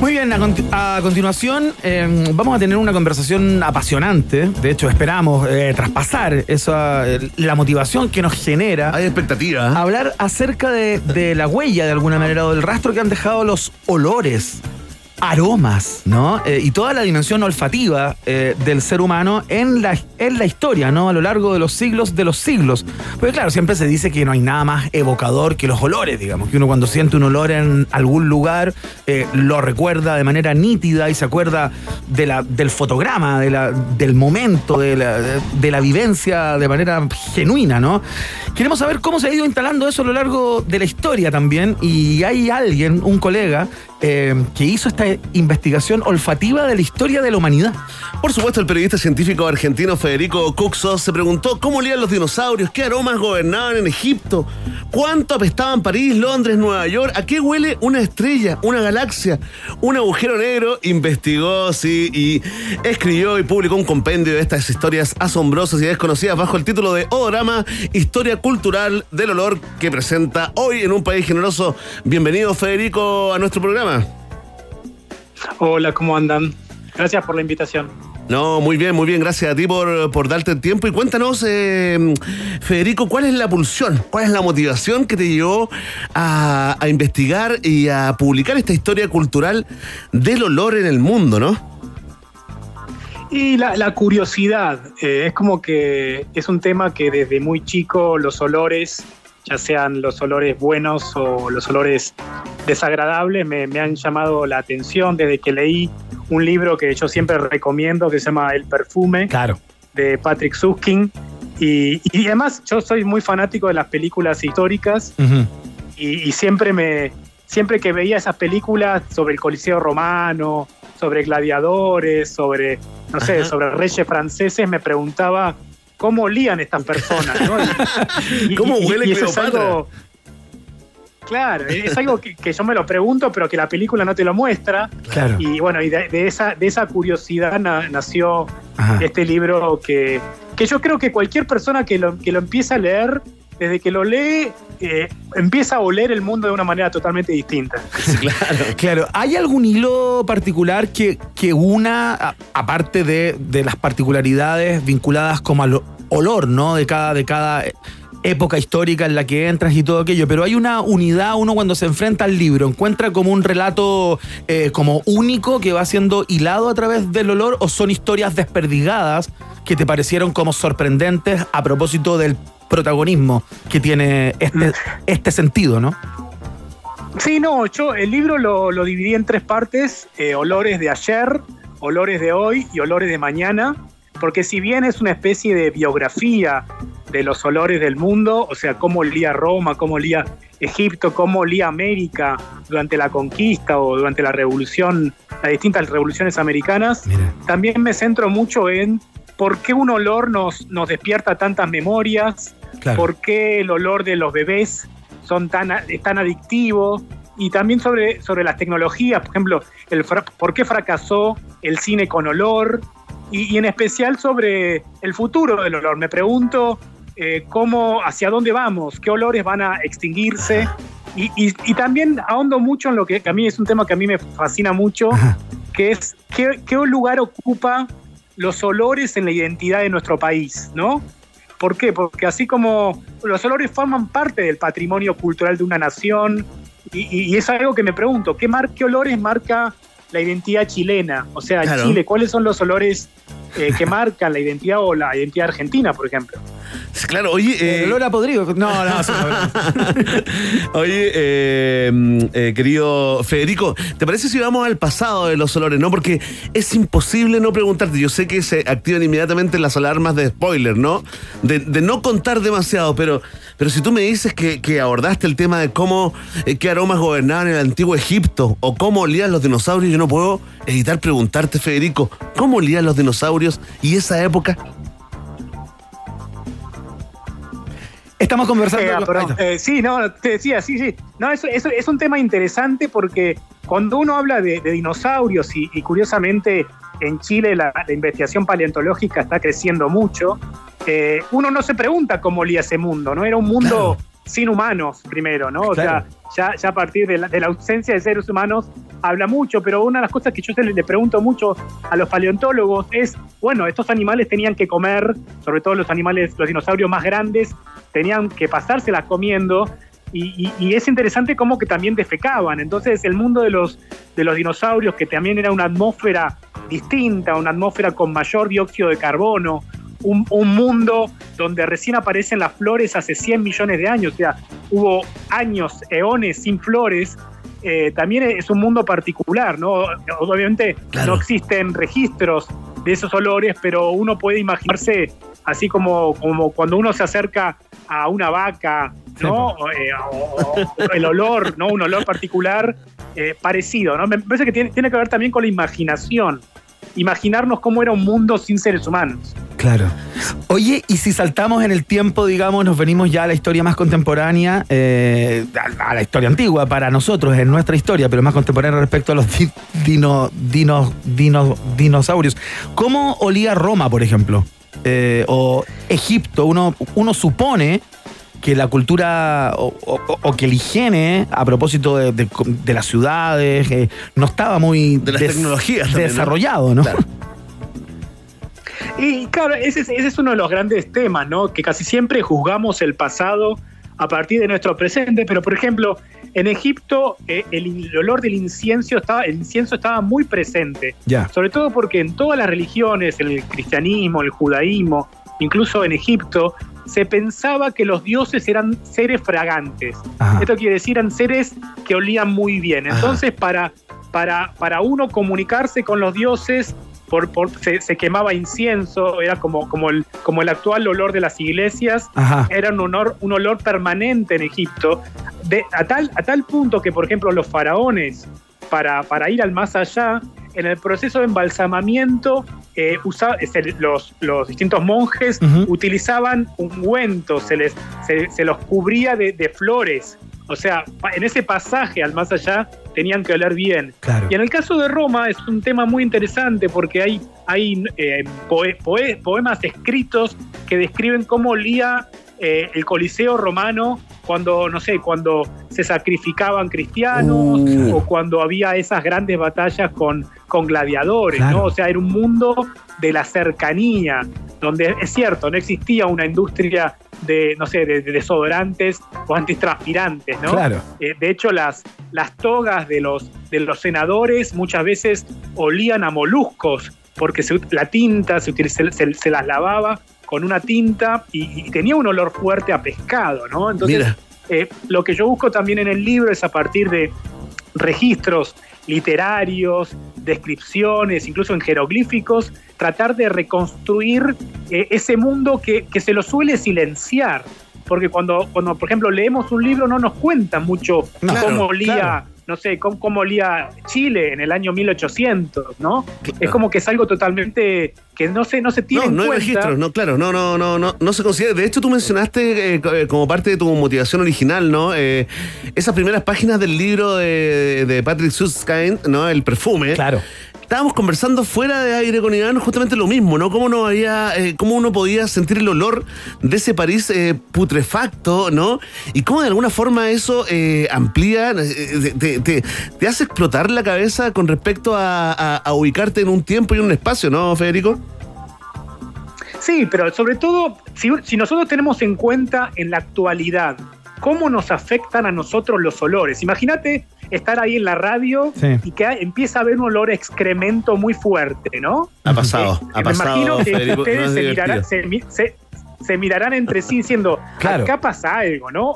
Muy bien, a, conti- a continuación eh, vamos a tener una conversación apasionante. De hecho, esperamos eh, traspasar esa, eh, la motivación que nos genera. Hay expectativa. Hablar acerca de, de la huella, de alguna manera, o del rastro que han dejado los olores, aromas, ¿no? Eh, y toda la dimensión olfativa eh, del ser humano en la en la historia, ¿no? A lo largo de los siglos de los siglos. Porque claro, siempre se dice que no hay nada más evocador que los olores, digamos, que uno cuando siente un olor en algún lugar eh, lo recuerda de manera nítida y se acuerda del fotograma, del momento, de la, de la vivencia de manera genuina, ¿no? Queremos saber cómo se ha ido instalando eso a lo largo de la historia también y hay alguien, un colega, eh, que hizo esta investigación olfativa de la historia de la humanidad. Por supuesto, el periodista científico argentino Federico Cuxo se preguntó cómo olían los dinosaurios, qué aromas gobernaban en Egipto, cuánto apestaban París, Londres, Nueva York, a qué huele una estrella, una galaxia, un agujero negro. Investigó, sí, y escribió y publicó un compendio de estas historias asombrosas y desconocidas bajo el título de Odorama, Historia Cultural del Olor que presenta hoy en un país generoso. Bienvenido, Federico, a nuestro programa. Hola, ¿cómo andan? Gracias por la invitación. No, muy bien, muy bien. Gracias a ti por, por darte el tiempo. Y cuéntanos, eh, Federico, ¿cuál es la pulsión? ¿Cuál es la motivación que te llevó a, a investigar y a publicar esta historia cultural del olor en el mundo, no? Y la, la curiosidad, eh, es como que es un tema que desde muy chico los olores, ya sean los olores buenos o los olores desagradables, me, me han llamado la atención desde que leí un libro que yo siempre recomiendo que se llama El perfume Claro. de Patrick Suskin. Y, y además yo soy muy fanático de las películas históricas y, y siempre me siempre que veía esas películas sobre el Coliseo romano, sobre gladiadores, sobre no sé, sobre reyes franceses, me preguntaba cómo olían estas personas, ¿no? Y- ¿Cómo y- huele y eso es Cleopatra? algo- Claro, es algo que, que yo me lo pregunto, pero que la película no te lo muestra. Claro. Y bueno, y de, de esa, de esa curiosidad na- nació Ajá. este libro que, que yo creo que cualquier persona que lo, que lo empieza a leer, desde que lo lee, eh, empieza a oler el mundo de una manera totalmente distinta. Claro, ¿hay algún hilo particular que, que una, a- aparte de, de las particularidades vinculadas como al olor, ¿no? De cada, de cada época histórica en la que entras y todo aquello, pero hay una unidad, uno cuando se enfrenta al libro, encuentra como un relato eh, como único que va siendo hilado a través del olor o son historias desperdigadas que te parecieron como sorprendentes a propósito del protagonismo que tiene este, este sentido, ¿no? Sí, no, yo el libro lo, lo dividí en tres partes, eh, olores de ayer, olores de hoy y olores de mañana, porque si bien es una especie de biografía de los olores del mundo, o sea, cómo olía Roma, cómo olía Egipto, cómo olía América durante la conquista o durante la revolución, las distintas revoluciones americanas, también me centro mucho en por qué un olor nos, nos despierta tantas memorias, Claro. por qué el olor de los bebés son tan, es tan adictivo y también sobre, sobre las tecnologías, por ejemplo, el, por qué fracasó el cine con olor y, y en especial sobre el futuro del olor. Me pregunto eh, cómo, hacia dónde vamos, qué olores van a extinguirse y, y- y también ahondo mucho en lo que, que a mí es un tema que a mí me fascina mucho, que es qué, qué lugar ocupa los olores en la identidad de nuestro país, ¿no? ¿Por qué? Porque así como los olores forman parte del patrimonio cultural de una nación, y, y- es algo que me pregunto, ¿qué, mar- qué olores marca la identidad chilena? O sea, Claro. Chile, ¿cuáles son los olores eh, que marcan la identidad o la identidad argentina, por ejemplo? Claro, oye. eh, El olor a podrido. No, no, Oye, eh, eh, querido Federico, ¿te parece si vamos al pasado de los olores? No, porque es imposible no preguntarte. Yo sé que se activan inmediatamente las alarmas de spoiler, ¿no? De, de no contar demasiado, pero, pero si tú me dices que, que abordaste el tema de cómo, eh, qué aromas gobernaban el antiguo Egipto o cómo olían los dinosaurios, yo no puedo evitar preguntarte, Federico, ¿cómo olían los dinosaurios y esa época? Estamos conversando. Eh, pero, eh, sí, no, te decía, sí, sí. No, eso, eso es un tema interesante porque cuando uno habla de, de dinosaurios y, y curiosamente en Chile la, la investigación paleontológica está creciendo mucho, eh, uno no se pregunta cómo olía ese mundo, ¿no? Era un mundo sin humanos primero, ¿no? O Claro. sea, ya, ya a partir de la, de la ausencia de seres humanos habla mucho, pero una de las cosas que yo le pregunto mucho a los paleontólogos es, bueno, estos animales tenían que comer, sobre todo los animales, los dinosaurios más grandes, tenían que pasárselas comiendo, y, y- y es interesante cómo que también defecaban. Entonces, el mundo de los, de los dinosaurios, que también era una atmósfera distinta, una atmósfera con mayor dióxido de carbono, un, un mundo donde recién aparecen las flores hace 100 millones de años, o sea, hubo años, eones sin flores. eh, también es un mundo particular, ¿no? Obviamente no existen registros de esos olores, pero uno puede imaginarse así como, como cuando uno se acerca a una vaca, ¿no? O, eh, o- o el olor, ¿no? Un olor particular eh, parecido, ¿no? Me parece que tiene, tiene que ver también con la imaginación. Imaginarnos cómo era un mundo sin seres humanos. Claro. Oye, y si saltamos en el tiempo, digamos, nos venimos ya a la historia más contemporánea, eh, a, la historia antigua para nosotros, en nuestra historia, pero más contemporánea respecto a los di- dino- dino- dino- dinosaurios. ¿Cómo olía Roma, por ejemplo? Eh, o Egipto. Uno, uno supone que la cultura o, o- o que la higiene, a propósito de, de- de las ciudades, eh, no estaba muy De las tecnologías también, ¿no? desarrollado, ¿no? Y claro, ese es, ese es uno de los grandes temas, ¿no? Que casi siempre juzgamos el pasado a partir de nuestro presente, pero por ejemplo, en Egipto eh, el, el olor del incienso estaba, el incienso estaba muy presente. Ya. Sobre todo porque en todas las religiones, el cristianismo, el judaísmo, incluso en Egipto, se pensaba que los dioses eran seres fragantes. Ajá. Esto quiere decir, eran seres que olían muy bien. Entonces, para, para, para uno comunicarse con los dioses, por, por- se, se quemaba incienso, era como, como, el, como el actual olor de las iglesias, Ajá. era un, honor, un olor permanente en Egipto, de, a, tal, a tal punto que, por ejemplo, los faraones, para, para ir al más allá, en el proceso de embalsamamiento, eh, los, los distintos monjes utilizaban ungüentos, se, les, se, se los cubría de, de flores. O sea, en ese pasaje al más allá tenían que oler bien. Claro. Y en el caso de Roma es un tema muy interesante porque hay, hay eh, poe- poe- poemas escritos que describen cómo olía eh, el Coliseo romano cuando, no sé, cuando se sacrificaban cristianos Uh. o cuando había esas grandes batallas con, con gladiadores, Claro. ¿no? O sea, era un mundo de la cercanía, donde es cierto, no existía una industria de, no sé, de, de desodorantes o antitranspirantes, ¿no? Claro. Eh, de hecho, las, las togas de los, de los senadores muchas veces olían a moluscos, porque se la tinta se, utiliza- se, se las lavaba con una tinta y, y tenía un olor fuerte a pescado, ¿no? Entonces, eh, lo que yo busco también en el libro es a partir de registros literarios, descripciones, incluso en jeroglíficos, tratar de reconstruir eh, ese mundo que, que se lo suele silenciar. Porque cuando, cuando, por ejemplo, leemos un libro no nos cuenta mucho cómo olía, claro. No sé, cómo, cómo olía Chile en el año 1800, ¿no? Es como que es algo totalmente que no se, no se tiene No, en no hay registros, no, claro, no, no, no, no, no se considera. De hecho, tú mencionaste eh, eh, como parte de tu motivación original, ¿no? Eh, esas primeras páginas del libro de, de Patrick Susskind, ¿no? El perfume. Claro. Estábamos conversando fuera de aire con Iván justamente lo mismo, ¿no? Cómo no había, eh, cómo uno podía sentir el olor de ese París eh, putrefacto, ¿no? Y cómo de alguna forma eso eh, amplía, eh, te, hace explotar la cabeza con respecto a, ubicarte en un tiempo y en un espacio, ¿no, Federico? Sí, pero sobre todo, si nosotros tenemos en cuenta en la actualidad cómo nos afectan a nosotros los olores. Imagínate estar ahí en la radio Sí. y que empieza a haber un olor a excremento muy fuerte, ¿no? Ha pasado, Eh, ha me pasado, imagino que Federico, ustedes es se, divertido. mirarán, se, mi- se- se mirarán entre sí diciendo, Claro. acá pasa algo, ¿no?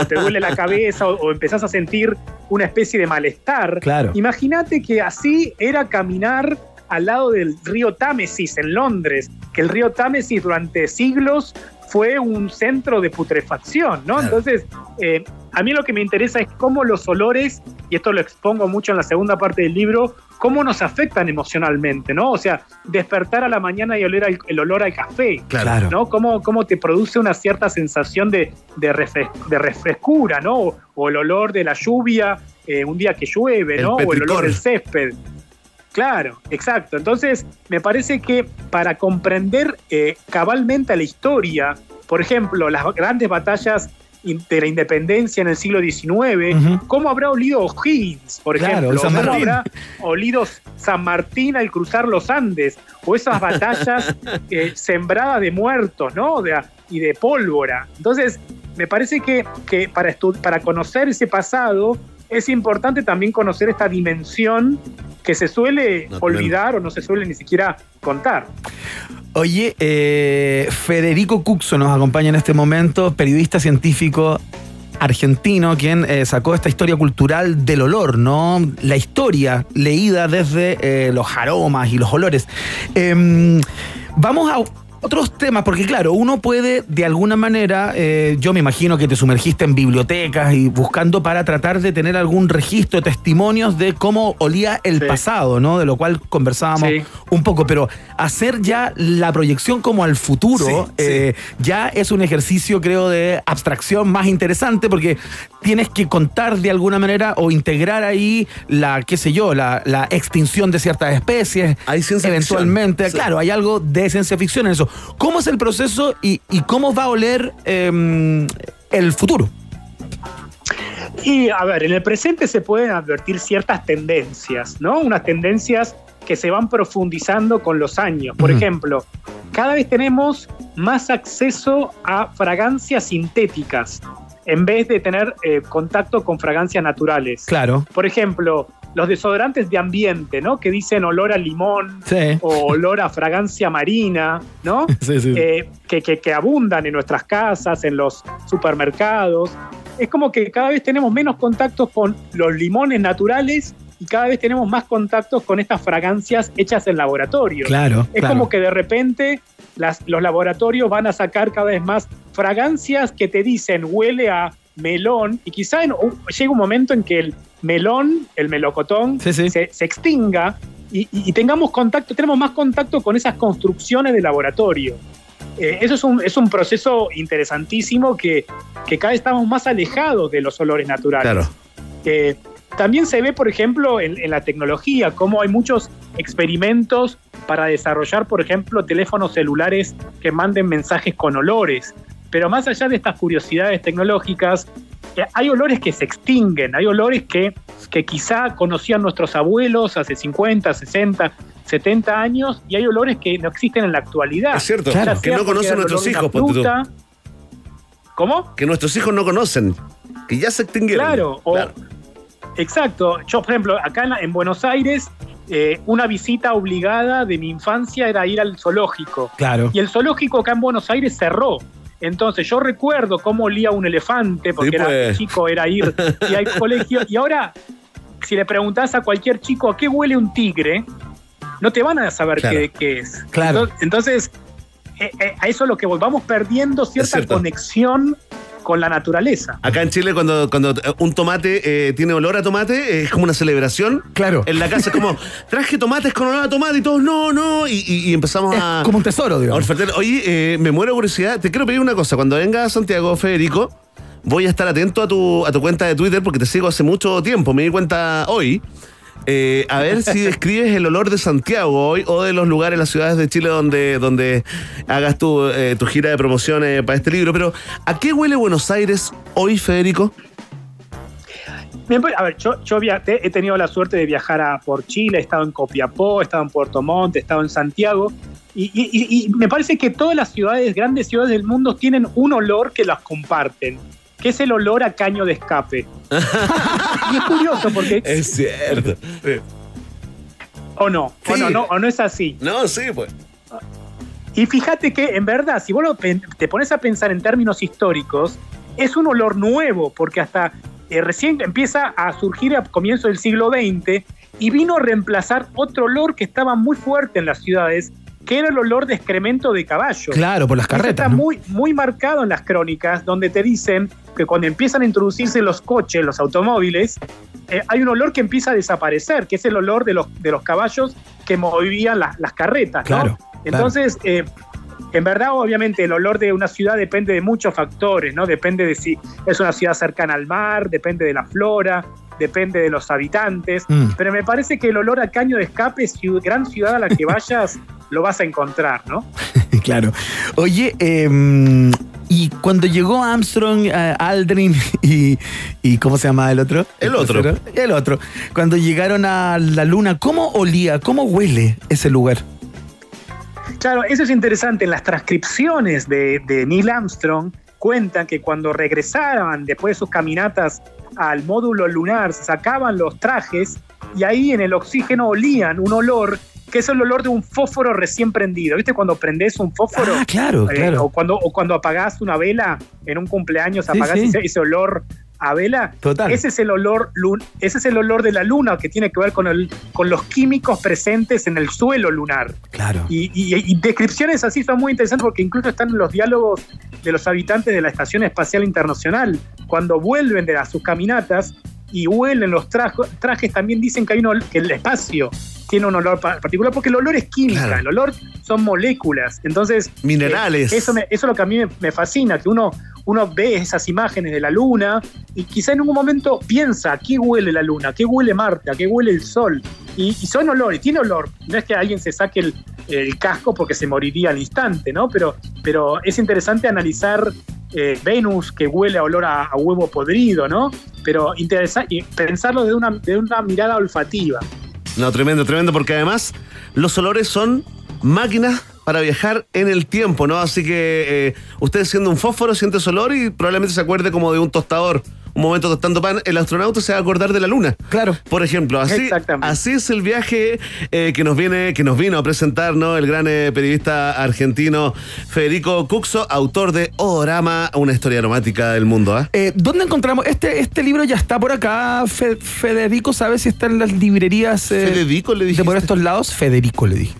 O te duele la cabeza o, o empezás a sentir una especie de malestar. Claro. Imagínate que así era caminar al lado del río Támesis en Londres, que el río Támesis durante siglos fue un centro de putrefacción, ¿no? Entonces, eh, a mí lo que me interesa es cómo los olores, y esto lo expongo mucho en la segunda parte del libro, cómo nos afectan emocionalmente, ¿no? O sea, despertar a la mañana y oler al- el olor al café, Claro. ¿no? Cómo, cómo te produce una cierta sensación de, de, refres- de refrescura, ¿no? O, o el olor de la lluvia eh, un día que llueve, El ¿no? O el olor del césped. Claro, exacto. Entonces, me parece que para comprender eh, cabalmente la historia, por ejemplo, las grandes batallas de la independencia en el siglo XIX. ¿cómo habrá olido O'Higgins, por Claro, ejemplo? ¿Cómo habrá olido San Martín al cruzar los Andes? O esas batallas eh, sembradas de muertos, ¿no? De- y de pólvora. Entonces, me parece que, que para, para conocer ese pasado es importante también conocer esta dimensión que se suele No, olvidar o no se suele ni siquiera contar. Oye, eh, Federico Cuxo nos acompaña en este momento, periodista científico argentino, quien eh, sacó esta historia cultural del olor, ¿no? La historia leída desde eh, los aromas y los olores. Em, vamos a otros temas, porque claro, uno puede de alguna manera, eh, yo me imagino que te sumergiste en bibliotecas y buscando para tratar de tener algún registro, testimonios de cómo olía el pasado, ¿no? De lo cual conversábamos Sí. un poco, pero hacer ya la proyección como al futuro eh, ya es un ejercicio, creo, de abstracción más interesante porque tienes que contar de alguna manera o integrar ahí la, qué sé yo, la, la extinción de ciertas especies. eventualmente. ficción. Claro, hay algo de ciencia ficción en eso. ¿Cómo es el proceso y, y cómo va a oler em, el futuro? Y a ver, en el presente se pueden advertir ciertas tendencias, ¿no? Unas tendencias que se van profundizando con los años. Por ejemplo, cada vez tenemos más acceso a fragancias sintéticas en vez de tener eh, contacto con fragancias naturales. Claro. Por ejemplo, los desodorantes de ambiente, ¿no? Que dicen olor a limón Sí. o olor a fragancia marina, ¿no? Sí, sí. Eh, que, que- que abundan en nuestras casas, en los supermercados. Es como que cada vez tenemos menos contactos con los limones naturales y cada vez tenemos más contactos con estas fragancias hechas en laboratorio. Claro, Es claro. como que de repente las- los laboratorios van a sacar cada vez más fragancias que te dicen huele a melón y quizá en llega un momento en que el melón, el melocotón, Se, se extinga y, y- y tengamos contacto, tenemos más contacto con esas construcciones de laboratorio. Eh, eso es un, es un proceso interesantísimo que, que cada vez estamos más alejados de los olores naturales. Claro. Eh, también se ve, por ejemplo, en, en la tecnología, cómo hay muchos experimentos para desarrollar, por ejemplo, teléfonos celulares que manden mensajes con olores. Pero más allá de estas curiosidades tecnológicas, eh, hay olores que se extinguen, hay olores que, que quizá conocían nuestros abuelos hace 50, 60, 70 años y hay olores que no existen en la actualidad. Es cierto, Ya que no conocen nuestros hijos, fruta. ¿Cómo? Que nuestros hijos no conocen, que ya se extinguieron. Claro, o- exacto. Yo, por ejemplo, acá en Buenos Aires, eh, una visita obligada de mi infancia era ir al zoológico. Claro. Y el zoológico acá en Buenos Aires cerró. Entonces yo recuerdo cómo olía un elefante, porque Sí, era pues. chico, era ir y al colegio. Y ahora, si le preguntás a cualquier chico a qué huele un tigre, no te van a saber Claro. qué, qué es. Claro. Entonces, entonces, eh, eh, a eso es lo que. Vamos perdiendo cierta conexión con la naturaleza. Acá en Chile, cuando, cuando un tomate eh, tiene olor a tomate, eh, es como una celebración. Claro. En la casa es como, traje tomates con olor a tomate y todos, no, no. Y, y- y empezamos a. como un tesoro, digamos. Oye, eh, me muero de curiosidad. Te quiero pedir una cosa. Cuando venga a Santiago, Federico, voy a estar atento a tu, a tu cuenta de Twitter porque te sigo hace mucho tiempo. Me di cuenta hoy. Eh, a ver si describes el olor de Santiago hoy o de los lugares, las ciudades de Chile donde, donde hagas tu, eh, tu gira de promociones para este libro. Pero, ¿a qué huele Buenos Aires hoy, Federico? Bien, pues, A ver, yo, he tenido la suerte de viajar a, por Chile, he estado en Copiapó, he estado en Puerto Montt, he estado en Santiago, y- y me parece que todas las ciudades, grandes ciudades del mundo, tienen un olor que las comparten, que es el olor a caño de escape. y es curioso porque... Es cierto. ¿O no? ¿O Sí. no, no? ¿O no es así? No, sí, pues. Y fíjate que, en verdad, si vos lo te pones a pensar en términos históricos, es un olor nuevo, porque hasta eh, recién empieza a surgir a comienzo del siglo XX y vino a reemplazar otro olor que estaba muy fuerte en las ciudades, que era el olor de excremento de caballo. Claro, por las Eso Está carretas. ¿no? muy, muy marcado en las crónicas, donde te dicen que cuando empiezan a introducirse los coches, los automóviles, eh, hay un olor que empieza a desaparecer, que es el olor de los, de los caballos que movían las- las carretas. ¿no? Claro, Entonces, eh, en verdad, obviamente, el olor de una ciudad depende de muchos factores, ¿no? Depende de si es una ciudad cercana al mar, depende de la flora, depende de los habitantes. Mm. Pero me parece que el olor a caño de escape, gran ciudad a la que vayas, lo vas a encontrar, ¿no? claro. Oye, em, y cuando llegó Armstrong, eh, Aldrin y, y ¿cómo se llama el otro? El otro. tercero? El otro. Cuando llegaron a la luna, ¿cómo olía? ¿Cómo huele ese lugar? Claro, eso es interesante. En las transcripciones de, de Neil Armstrong cuentan que cuando regresaban después de sus caminatas al módulo lunar, se sacaban los trajes y ahí en el oxígeno olían un olor que es el olor de un fósforo recién prendido. ¿Viste cuando prendés un fósforo? Ah, claro, Eh, claro. O cuando, o cuando apagás una vela en un cumpleaños, Sí, apagás sí. Ese, ese olor a vela. Total. Ese es el olor, ese es el olor de la luna que tiene que ver con, el, con los químicos presentes en el suelo lunar. Claro. Y, y- y descripciones así son muy interesantes porque incluso están en los diálogos de los habitantes de la Estación Espacial Internacional. Cuando vuelven de las- sus caminatas y huelen los trajo- trajes, también dicen que, hay un ol- que el espacio tiene un olor pa- particular porque el olor es química, Claro. el olor son moléculas. Entonces, Minerales. eh, eso, me- eso es lo que a mí me, me fascina, que uno, uno ve esas imágenes de la luna y quizá en un momento piensa, ¿a qué huele la luna? ¿A qué huele Marte? ¿A qué huele el sol? Y, y son olores, tiene olor. No es que alguien se saque el, el casco porque se moriría al instante, ¿no? Pero, pero es interesante analizar eh, Venus que huele a olor a, huevo podrido, ¿no? Pero interesa- pensarlo de una, de una mirada olfativa. No, tremendo, tremendo, porque además los olores son máquinas para viajar en el tiempo, ¿no? Así que eh, usted siendo un fósforo siente ese olor y probablemente se acuerde como de un tostador. Un momento tostando pan, el astronauta se va a acordar de la luna. Claro. Por ejemplo, así, es el viaje eh, que nos viene, que nos vino a presentar, ¿no? El gran eh, periodista argentino Federico Cuxo, autor de Odorama, una historia aromática del mundo, ¿ah? Eh, ¿Dónde encontramos? Este, este libro ya está por acá. Fe- Federico, ¿sabes si está en las librerías eh, Federico le de dijiste. por estos lados? Federico le dije.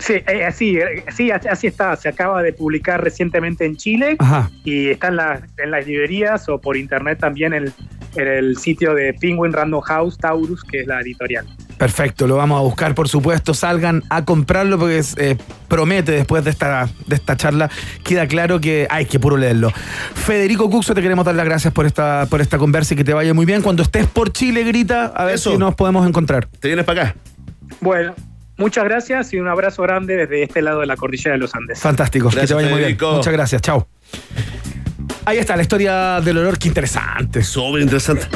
Sí, eh, así, eh, sí, así está. Se acaba de publicar recientemente en Chile Ajá. y está en, la- en las librerías o por internet también en, en el sitio de Penguin Random House Taurus, que es la editorial. Perfecto, lo vamos a buscar, por supuesto. Salgan a comprarlo porque es, eh, promete después de esta, de esta charla. Queda claro que hay que puro leerlo. Federico Cuxo, te queremos dar las gracias por esta, por esta conversa y que te vaya muy bien. Cuando estés por Chile, grita a ver Eso. si nos podemos encontrar. Te vienes para acá. Bueno, muchas gracias y un abrazo grande desde este lado de la cordillera de los Andes. Fantástico, que te vaya muy bien. Muchas gracias, chao. Ahí está la historia del olor, qué interesante. Súper interesante.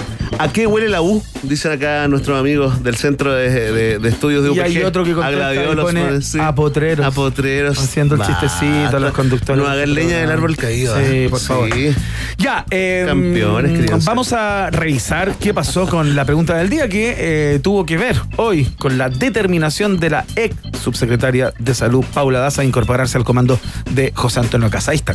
¿A qué huele la U? Dicen acá nuestros amigos del Centro de, de- de Estudios de Y UPG. hay otro que contesta y pone sí. a potreros. A potreros. Haciendo el chistecito a los conductores. No hagan leña del árbol caído. Sí, ¿ah? por favor. Sí. Ya, eh, Campeones, queridos. vamos a revisar qué pasó con la pregunta del día que eh, tuvo que ver hoy con la determinación de la ex subsecretaria de Salud, Paula Daza, a incorporarse al comando de José Antonio Casa. Ahí está.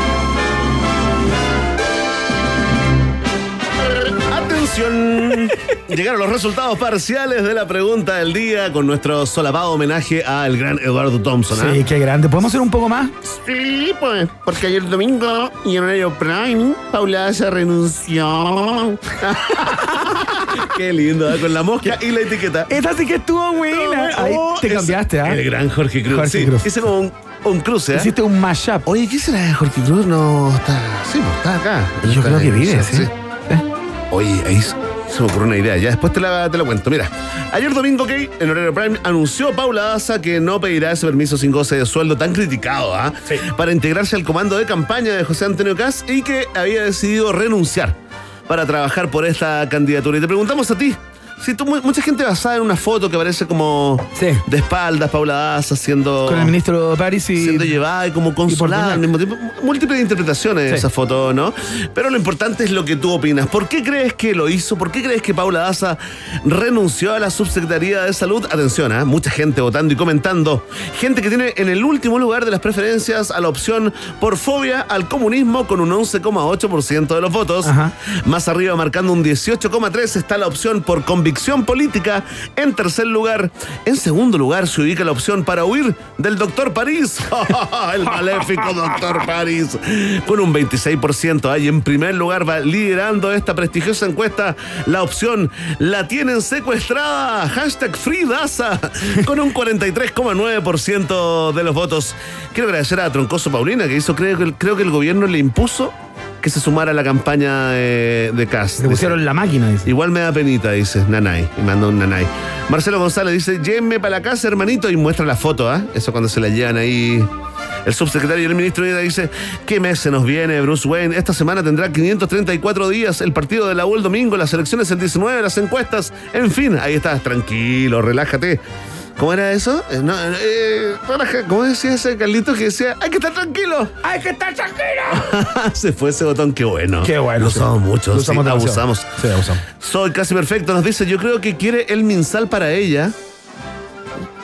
Atención. Llegaron los resultados parciales de la pregunta del día con nuestro solapado homenaje al gran Eduardo Thompson. ¿ah? Sí, qué grande. ¿Podemos hacer un poco más? Sí, pues, porque ayer domingo y en horario prime, Paula se renunció. Qué lindo, ¿eh? con la mosca y la etiqueta. Esta sí que estuvo buena. Ahí Oh, te es cambiaste, ¿ah? El gran Jorge Cruz. Jorge sí, Cruz. Hice como un, un cruce, ¿eh? Hiciste un mashup. Oye, ¿qué será de Jorge Cruz? No está. Sí, pues está acá. Yo Está creo que vive, sí. Oye, ahí se me ocurrió una idea. Ya después te la, te la cuento. Mira, ayer domingo, que en horario prime, anunció Paula Daza que no pedirá ese permiso sin goce de sueldo tan criticado, ¿ah? Para integrarse al comando de campaña de José Antonio Caz y que había decidido renunciar para trabajar por esta candidatura. Y te preguntamos a ti. Tú, mu- mucha gente basada en una foto que parece como de espaldas, Paula Daza siendo Con el ministro París y. siendo llevada y como consolada al mismo tiempo. Múltiples interpretaciones de Sí. esa foto, ¿no? Pero lo importante es lo que tú opinas. ¿Por qué crees que lo hizo? ¿Por qué crees que Paula Daza renunció a la subsecretaría de salud? Atención, ¿ah? mucha gente votando y comentando. Gente que tiene en el último lugar de las preferencias a la opción por fobia al comunismo con un 11,8% de los votos. Más arriba, marcando un 18,3%, está la opción por convicción política. En tercer lugar, en segundo lugar, se ubica la opción para huir del doctor París. el maléfico doctor París. Con un 26%. Ahí en primer lugar va liderando esta prestigiosa encuesta la opción la tienen secuestrada. Hashtag Free Daza. Con un 43,9% de los votos. Quiero agradecer a Troncoso Paulina que hizo, creo, creo que el gobierno le impuso que se sumara a la campaña de, de CAS. Le pusieron la máquina, dice. Igual me da penita, dice Nanay. Y mandó un Nanay. Marcelo González dice, llévenme para la casa, hermanito, y muestra la foto, ¿ah? Eso cuando se la llevan ahí. El subsecretario y el ministro de Vida dice, ¿qué mes se nos viene, Bruce Wayne? Esta semana tendrá 534 días, el partido de la U el domingo, las elecciones el 19, las encuestas, en fin, ahí estás, tranquilo, relájate. ¿Cómo era eso? Eh, no, eh, relaja- ¿Cómo decía ese Carlito que decía, hay que estar tranquilo? ¡Hay que estar tranquilo! Se fue ese botón, qué bueno. Qué bueno, Lo sí. usamos mucho, Lo usamos abusamos. Sí, abusamos. Soy casi perfecto, nos dice, yo creo que quiere el minsal para ella.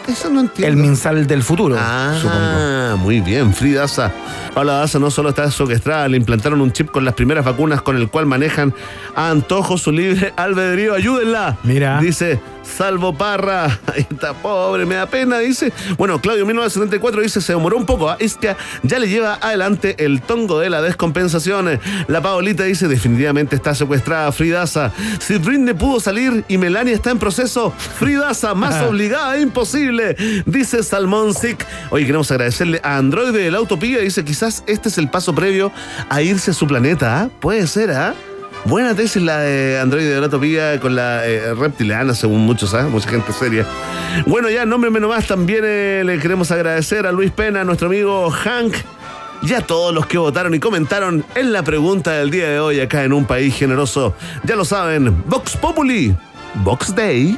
Eso no entiendo. El minsal del futuro, Ah, supongo. muy bien, Frida Daza. Paula Daza no solo está secuestrada, le implantaron un chip con las primeras vacunas con el cual manejan a antojo su libre albedrío. Ayúdenla. Mira. Dice Salvo Parra. Ahí está pobre, me da pena, dice. Bueno, Claudio 1974 dice, se demoró un poco. ¿ah? Es que ya le lleva adelante el tongo de la descompensación. La Paolita dice, definitivamente está secuestrada Fridaza. Si Britney pudo salir y Melania está en proceso, Fridaza más obligada, imposible. Dice Salmón Sick. Oye, queremos agradecerle a Android de la Utopía. Dice, quizás este es el paso previo a irse a su planeta. ¿ah? Puede ser, ¿ah? Buena tesis la de Android de la Utopía con la eh, reptiliana, según muchos, ¿ah? Mucha gente seria. Bueno, ya, nombre menos más, también eh, le queremos agradecer a Luis Pena, a nuestro amigo Hank, y a todos los que votaron y comentaron en la pregunta del día de hoy acá en Un País Generoso. Ya lo saben, Vox Populi, Vox Day.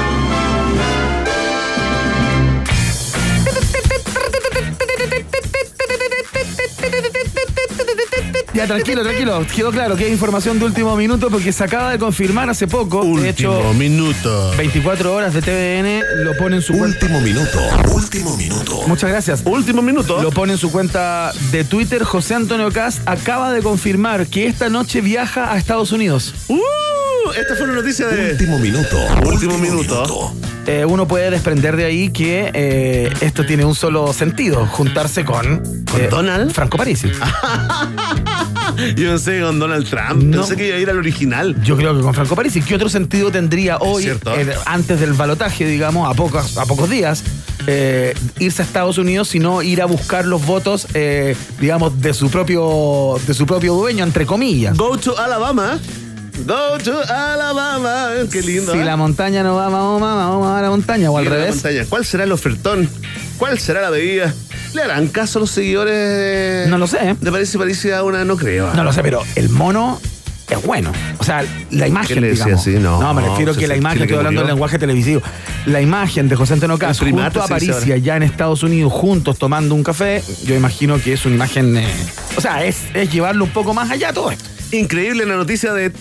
Ya, tranquilo, tranquilo. Quedó claro que hay información de último minuto porque se acaba de confirmar hace poco. de hecho, minuto. 24 horas de TVN lo pone en su cuenta. Último minuto. Último minuto. Muchas gracias. Último minuto. Lo pone en su cuenta de Twitter. José Antonio Cast acaba de confirmar que esta noche viaja a Estados Unidos. ¡Uh! Esta fue una noticia de. Último minuto. Último minuto. Eh, uno puede desprender de ahí que eh, esto tiene un solo sentido: juntarse con. ¿Con eh, Donald? Franco Parisi. Yo pensé que con Donald Trump. No. Pensé que iba a ir al original. Yo creo que con Franco Parisi. ¿Qué otro sentido tendría hoy, eh, antes del balotaje, digamos, a pocos, a pocos días, eh, irse a Estados Unidos, sino ir a buscar los votos, eh, digamos, de su propio, de su propio dueño, entre comillas? Go to Alabama. Go to Alabama. Qué lindo. Si la montaña no va a Mahoma, Mahoma va a la montaña, o al la revés. montaña. ¿Cuál será el ofertón? ¿Cuál será la bebida? ¿Le harán caso a los seguidores de, No lo sé. de París y París a una? No creo. No lo sé, pero el mono es bueno. O sea, la imagen, ¿Qué le decía digamos. así? No, me refiero pues que la imagen, estoy hablando del lenguaje televisivo. La imagen de José Antonio primate junto a se dice París y ahora. allá en Estados Unidos, juntos tomando un café, yo imagino que es una imagen. eh, o sea, es, es llevarlo un poco más allá todo esto. Increíble la noticia de.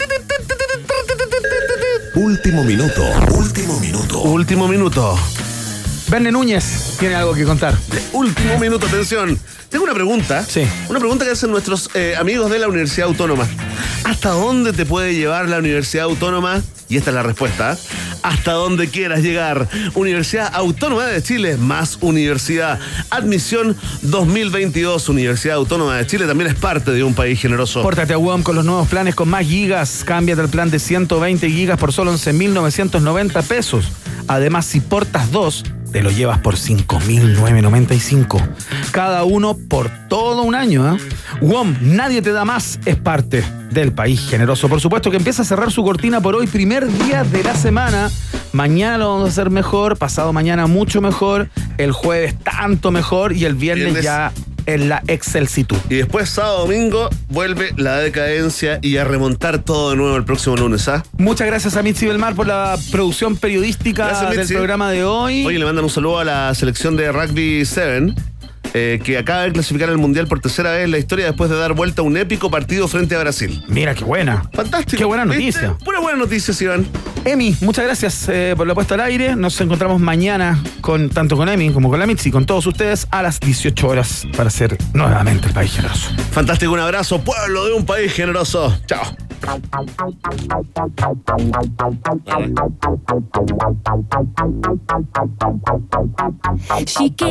Último minuto. Último minuto. Último minuto. Verne Núñez tiene algo que contar. Último minuto, atención. Tengo una pregunta. Sí. Una pregunta que hacen nuestros eh, amigos de la Universidad Autónoma. ¿Hasta dónde te puede llevar la Universidad Autónoma? Y esta es la respuesta. Hasta donde quieras llegar. Universidad Autónoma de Chile más universidad. Admisión 2022. Universidad Autónoma de Chile también es parte de un país generoso. Pórtate a WOM con los nuevos planes con más gigas. Cámbiate al plan de 120 gigas por solo 11.990 pesos. Además, si portas dos, te lo llevas por 5.995. Cada uno por todo un año. ¿eh? WOM, nadie te da más, es parte del país generoso. Por supuesto que empieza a cerrar su cortina por hoy, primer día de la semana. Mañana lo vamos a hacer mejor, pasado mañana mucho mejor, el jueves tanto mejor y el viernes, Viernes. ya en la excelsitud. Y después, sábado domingo, vuelve la decadencia y a remontar todo de nuevo el próximo lunes, ¿ah? Muchas gracias a Mitzi Belmar por la producción periodística Gracias, del programa de hoy. Oye, le mandan un saludo a la selección de Rugby 7. Eh, que acaba de clasificar al Mundial por tercera vez en la historia después de dar vuelta a un épico partido frente a Brasil. Mira, qué buena. Fantástico. Qué buena noticia. Pura buena noticia, Iván. Emi, muchas gracias eh, por la puesta al aire. Nos encontramos mañana con tanto con Emi como con la Mitzi, con todos ustedes a las 18 horas para ser nuevamente el país generoso. Fantástico, un abrazo, pueblo de un país generoso. Chao. She gave